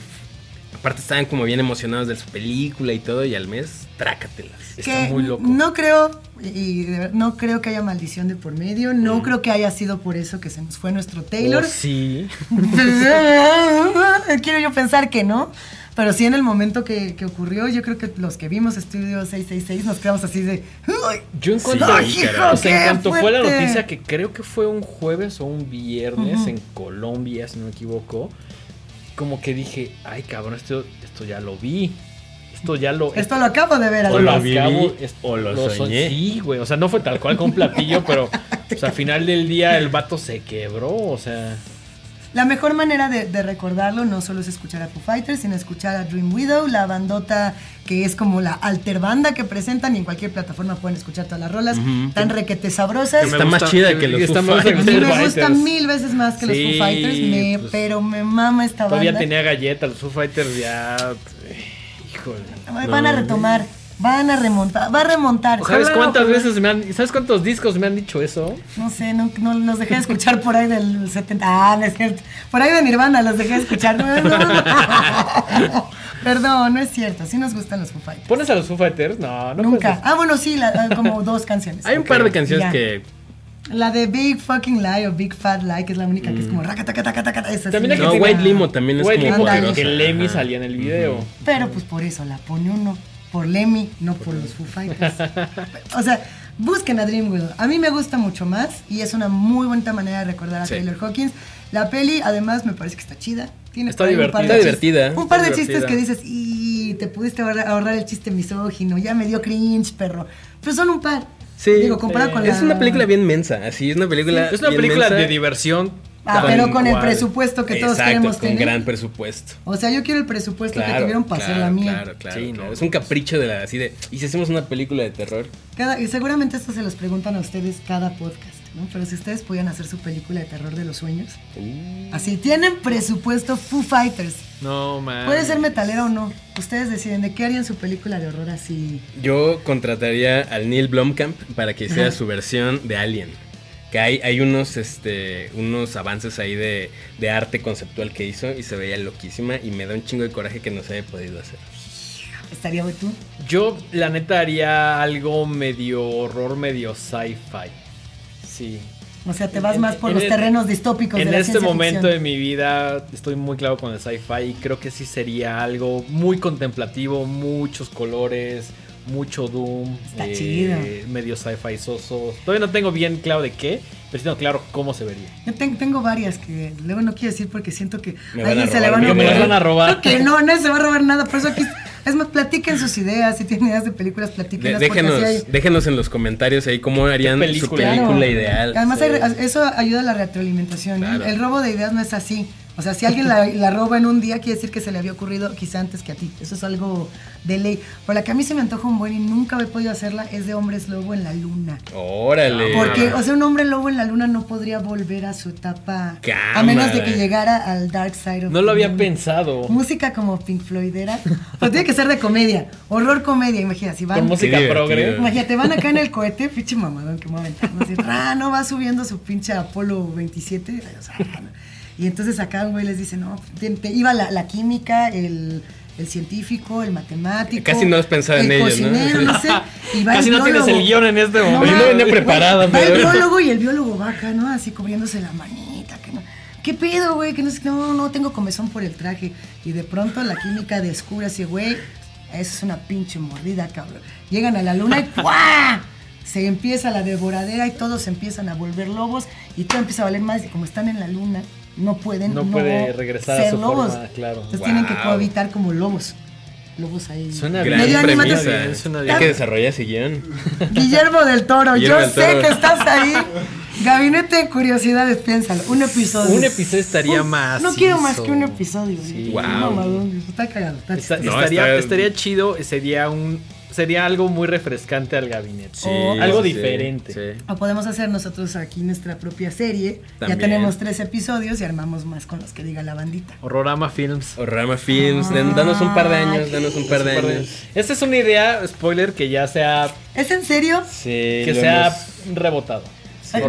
Aparte estaban como bien emocionados de su película y todo, y al mes, trácatelas. Está muy loco. No creo, y no creo que haya maldición de por medio, no Mm. creo que haya sido por eso que se nos fue nuestro Taylor. Oh, sí. Quiero yo pensar que no, pero sí en el momento que, que ocurrió, yo creo que los que vimos Estudio 666 nos quedamos así de... "Ay, Yo en cuanto, hijo, o sea, en cuanto fue la noticia, que creo que fue un jueves o un viernes Ujú. en Colombia, si no me equivoco, como que dije, ay cabrón, esto, esto ya lo vi. Esto ya lo... Esto lo acabo de ver. esto O lo viví, acabo- es- o lo so- soñé. Sí, güey, o sea, no fue tal cual con un platillo, pero o sea, al final del día el vato se quebró, o sea... La mejor manera de, de recordarlo no solo es escuchar a Foo Fighters, sino escuchar a Dream Widow, la bandota que es como la alter banda que presentan y en cualquier plataforma pueden escuchar todas las rolas, Ujú. tan requete sabrosas. Está más chida que los Foo Foo me Fighters. gusta mil veces más que los Foo Fighters, me- pues, pero me mama esta Todavía banda. tenía galletas, los Foo Fighters ya... Híjole. Van a retomar. Van a remontar, va a remontar. ¿Sabes Ojalá, cuántas ojalá. veces me han, ¿sabes cuántos discos me han dicho eso? No sé, no, no los dejé de escuchar por ahí del 70. Ah, no es cierto. Por ahí de Nirvana los dejé de escuchar. No, no, no. Perdón, no es cierto. Sí nos gustan los Foo Fighters. ¿Pones a los Foo Fighters? No, no Nunca. puedes. Ah, bueno, sí, la- como dos canciones. Hay un par de canciones Ya. que. La de Big Fucking Lie o Big Fat Lie, que es la única que es como raca, taca, taca, taca, esa También No. White Limo también es White como Limo, que Lemmy salía en el video. Pero pues por eso la pone uno. Por Lemmy, no por los Foo Fighters. o sea, busquen a Dreamwheel. A mí me gusta mucho más y es una muy bonita manera de recordar a Sí. Taylor Hawkins. La peli, además, me parece que está chida. Tiene Está un par de Está divertida, Un par de chistes que dices, y te pudiste ahorrar, ahorrar el chiste misógino, ya me dio cringe, perro. Pero son un par. Sí, Digo, comparado sí. con Es la- una película bien mensa, así, es una película. Es una bien película mensa. de diversión. Ah, pero con el cual. presupuesto que todos Exacto, queremos con tener. gran presupuesto. O sea, yo quiero el presupuesto que Claro, tuvieron para hacer la claro, mía. Claro, claro, Sí, claro. no. Es un capricho de la así de. ¿Y si hacemos una película de terror? Cada, y seguramente esto se los preguntan a ustedes cada podcast, ¿no? Pero si ustedes pudieran hacer su película de terror de los sueños, Uh. así, tienen presupuesto Foo Fighters. No, man. Puede ser metalera o no. Ustedes deciden de qué harían su película de horror así. Yo contrataría al Neil Blomkamp para que sea Ajá. su versión de Alien. Que hay, hay unos, este, unos avances ahí de, de arte conceptual que hizo y se veía loquísima y me da un chingo de coraje que no se haya podido hacer. ¿Estaría hoy tú? Yo, la neta, haría algo medio horror, medio sci-fi. Sí. O sea, te vas En- más por los el- terrenos distópicos En de la este ciencia momento ficción. de mi vida estoy muy claro con el sci-fi y creo que sí sería algo muy contemplativo, muchos colores, mucho doom, Está chido. medio sci-fi soso. Todavía no tengo bien claro de qué, pero sí tengo claro cómo se vería. Yo tengo varias que luego no quiero decir porque siento que Me alguien se le van a que me las ocurrir. van a robar. Que no, nadie se va a robar nada. Por eso aquí, es más, platiquen sus ideas. Si tienen ideas de películas, platíquenlas. déjenos, hay- déjenos en los comentarios ahí cómo harían su película? Claro. ideal. Además, Sí. hay- eso ayuda a la retroalimentación. ¿eh? El robo de ideas no es así. O sea, si alguien la, la roba en un día, quiere decir que se le había ocurrido quizá antes que a ti. Eso es algo de ley. Por la que a mí se me antoja un buen y nunca he podido hacerla es de hombres lobo en la luna. Órale. Porque, o sea, un hombre lobo en la luna no podría volver a su etapa a menos de que llegara al dark side of No lo había moon. pensado. Música como Pink Floydera. Pues tiene que ser de comedia. Horror comedia, imagina. Si van, Con música progre. divertido. Imagínate, van acá en el cohete, pinche mamadón que me va a aventar, ¿no? Así, "Ra, no va subiendo su pinche Apolo 27. o sea, no. Y entonces acá güey les dice, no, te, te- iba la, la química, el, el científico, el matemático. Casi no has pensado el en ello, ¿no? cocinero, no sé. Y va Casi el no tienes el guion en este momento. No venía mames, preparado, güey, Va el biólogo y el biólogo va acá, ¿no? Así cubriéndose la manita. Que no. ¿Qué pedo, güey? Que no, no, no tengo comezón por el traje. Y de pronto la química descubre así, güey, eso es una pinche mordida, cabrón. Llegan a la luna y ¡guau! Se empieza la devoradera y todos se empiezan a volver lobos y todo empieza a valer más. Y como están en la luna, no pueden No puede regresar a ser su lobos. forma, claro. Entonces tienen que cohabitar como lobos. Lobos ahí. Suena Medio bien. animatronic. premisa. bien, suena Hay que desarrollar ese guion. Guillermo del Toro, Guillermo yo del sé Toro. que estás ahí. Gabinete de Curiosidades, piénsalo. Un episodio. Un episodio estaría Un- más. No quiero más que un episodio. Sí. Wow. Está cagado. Está Está-. No, estaría, está- estaría chido, sería un sería algo muy refrescante al gabinete. Sí, O algo sí, diferente. sí. O podemos hacer nosotros aquí nuestra propia serie. También. Ya tenemos tres episodios y armamos más con los que diga la bandita. Horrorama Films. Horrorama Films, den- danos un par de años, danos un par de años. Esta es una idea, spoiler, que ya se ha, ¿Es en serio? Sí, que se ha hemos- rebotado. Ay,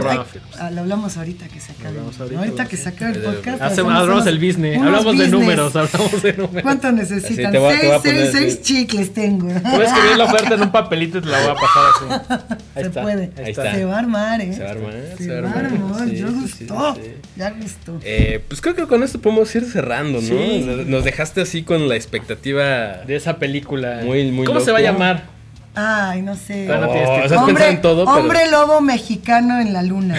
ah, lo hablamos ahorita que se acabe. ahorita ahorita, que se acabe el podcast. Hacemos hablamos del business, hablamos de números, hablamos de números. ¿Cuánto necesitan? Así te voy seis, poner seis, seis chicles tengo. Puedes escribir la oferta en un papelito y te la voy a pasar así. Ahí Se está, puede. Ahí está. Se va a armar, ¿eh? Se va a armar, Se, se va a armar. armar. Sí, ya sí, gustó. sí, sí. Ya gustó. Eh, pues creo que con esto podemos ir cerrando, ¿no? Sí. Nos dejaste así con la expectativa. De esa película. Muy, muy ¿Cómo se va a llamar? Ay, no sé. No tienes Oh, que- hombre, en todo, pero- hombre lobo mexicano en la luna.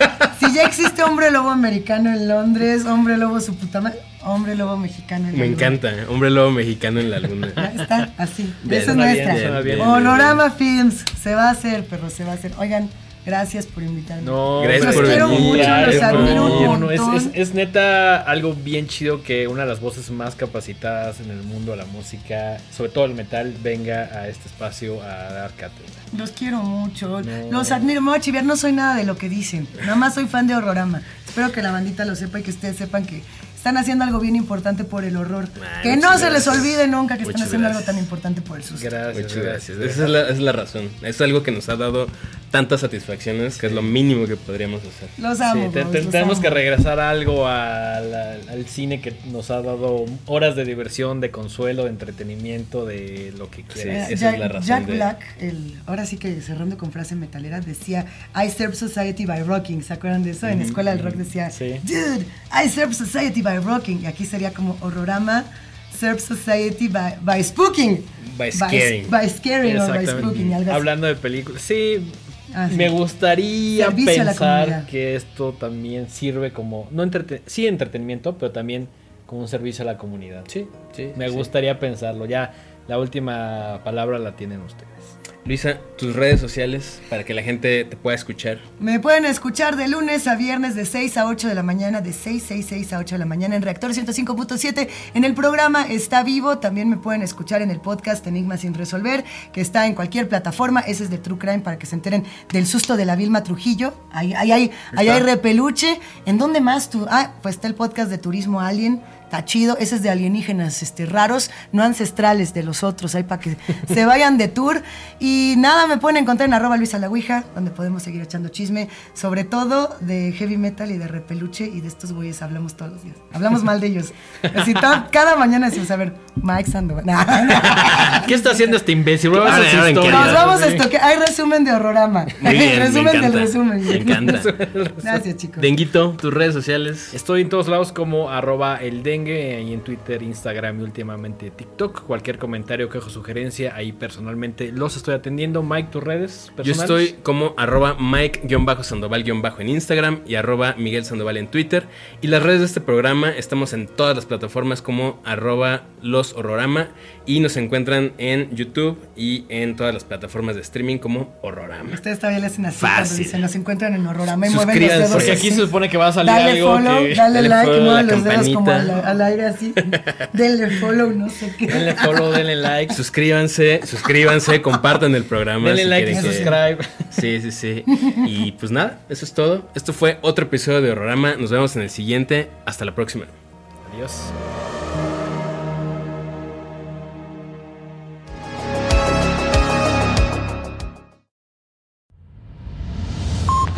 si ya existe hombre lobo americano en Londres, hombre lobo su puta madre, hombre lobo mexicano en la Me luna. encanta, hombre lobo mexicano en la luna. Está, así. Bien, Esa es bien, nuestra. bien. Olorama Films. Se va a hacer, perro, se va a hacer. Oigan, gracias por invitarme. No, Gracias hombre, por quiero venir. mucho, gracias los por admiro un venir. No, no, es, montón. es- es neta algo bien chido que una de las voces más capacitadas en el mundo de la música, sobre todo el metal, venga a este espacio a dar cátedra. Los quiero mucho. No. Los admiro. Me voy a chiviar, no soy nada de lo que dicen. Nada más soy fan de Horrorama. Espero que la bandita lo sepa y que ustedes sepan que están haciendo algo bien importante por el horror. Que no se les olvide nunca que están haciendo algo tan importante por el susto. Gracias. Muchas gracias. Esa es, la, esa es la razón. Es algo que nos ha dado tantas satisfacciones que es lo mínimo que podríamos hacer. Los amo. Sí, te- bros, te- los tenemos amo. que regresar algo al, al- al cine que nos ha dado horas de diversión, de consuelo, de entretenimiento, de lo que Eh, quieras. esa Jack, es la razón Jack de- Black, el, ahora sí que cerrando con frase metalera, decía I serve society by rocking. ¿Se acuerdan de eso? En Escuela del Rock decía Sí. Dude, I serve society by rocking. Y aquí sería como horrorama serve society by, by spooking. By scaring. By, scaring or by spooking. algo así. Hablando de películas, sí, Ah, sí. me gustaría Servicio pensar que esto también sirve como, no entrete- sí entretenimiento, pero también como un servicio a la comunidad. Sí, sí. Me sí. gustaría pensarlo. Ya la última palabra la tienen ustedes. Luisa, tus redes sociales para que la gente te pueda escuchar. Me pueden escuchar de lunes a viernes de 6 a 8 de la mañana, de 6, 6, 6 a 8 de la mañana en Reactor 105.7. En el programa Está Vivo, también me pueden escuchar en el podcast Enigma sin resolver, que está en cualquier plataforma. Ese es de True Crime para que se enteren del susto de la Vilma Trujillo. Ahí, ahí, hay- ahí hay repeluche. ¿En dónde más tú? Ah, pues está el podcast de Turismo Alien. Está chido, ese es de alienígenas este, raros, no ancestrales de los otros, ahí para que se vayan de tour. Y nada, me pueden encontrar en arroba Luisa la Ouija, donde podemos seguir echando chisme, sobre todo de heavy metal y de repeluche, y de estos güeyes hablamos todos los días. Hablamos mal de ellos. Así cada mañana decimos, a ver, Mike Sandoval. Nah, nah. ¿Qué está haciendo este imbécil? Vamos a en historia. Nos vamos a esto, que hay resumen de horrorama. Bien, resumen del resumen. Me encanta. Gracias, chicos. Denguito, tus redes sociales. Estoy en todos lados como arroba el dengue, ahí en Twitter, Instagram y últimamente TikTok. Cualquier comentario, quejo, sugerencia, ahí personalmente los estoy atendiendo. Mike, tus redes Yo personales. estoy como arroba Mike-Sandoval- en Instagram y arroba Miguel Sandoval en Twitter. Y las redes de este programa estamos en todas las plataformas como arroba los horrorama y nos encuentran en YouTube y en todas las plataformas de streaming como horrorama. Ustedes todavía le hacen así Fácil. cuando dicen, nos encuentran en horrorama y mueven los Suscríbanse. dedos Porque aquí así. se supone que va a salir Dale algo follow, que... dale, Dale like, y follow, la los dedos como al, campanita. Al aire así. Denle follow, no sé qué. Denle follow, denle like. Suscríbanse, suscríbanse, compartan el programa. Denle si like y subscribe. Sí, sí, sí. Y pues nada, eso es todo. Esto fue otro episodio de Horrorama. Nos vemos en el siguiente. Hasta la próxima. Adiós.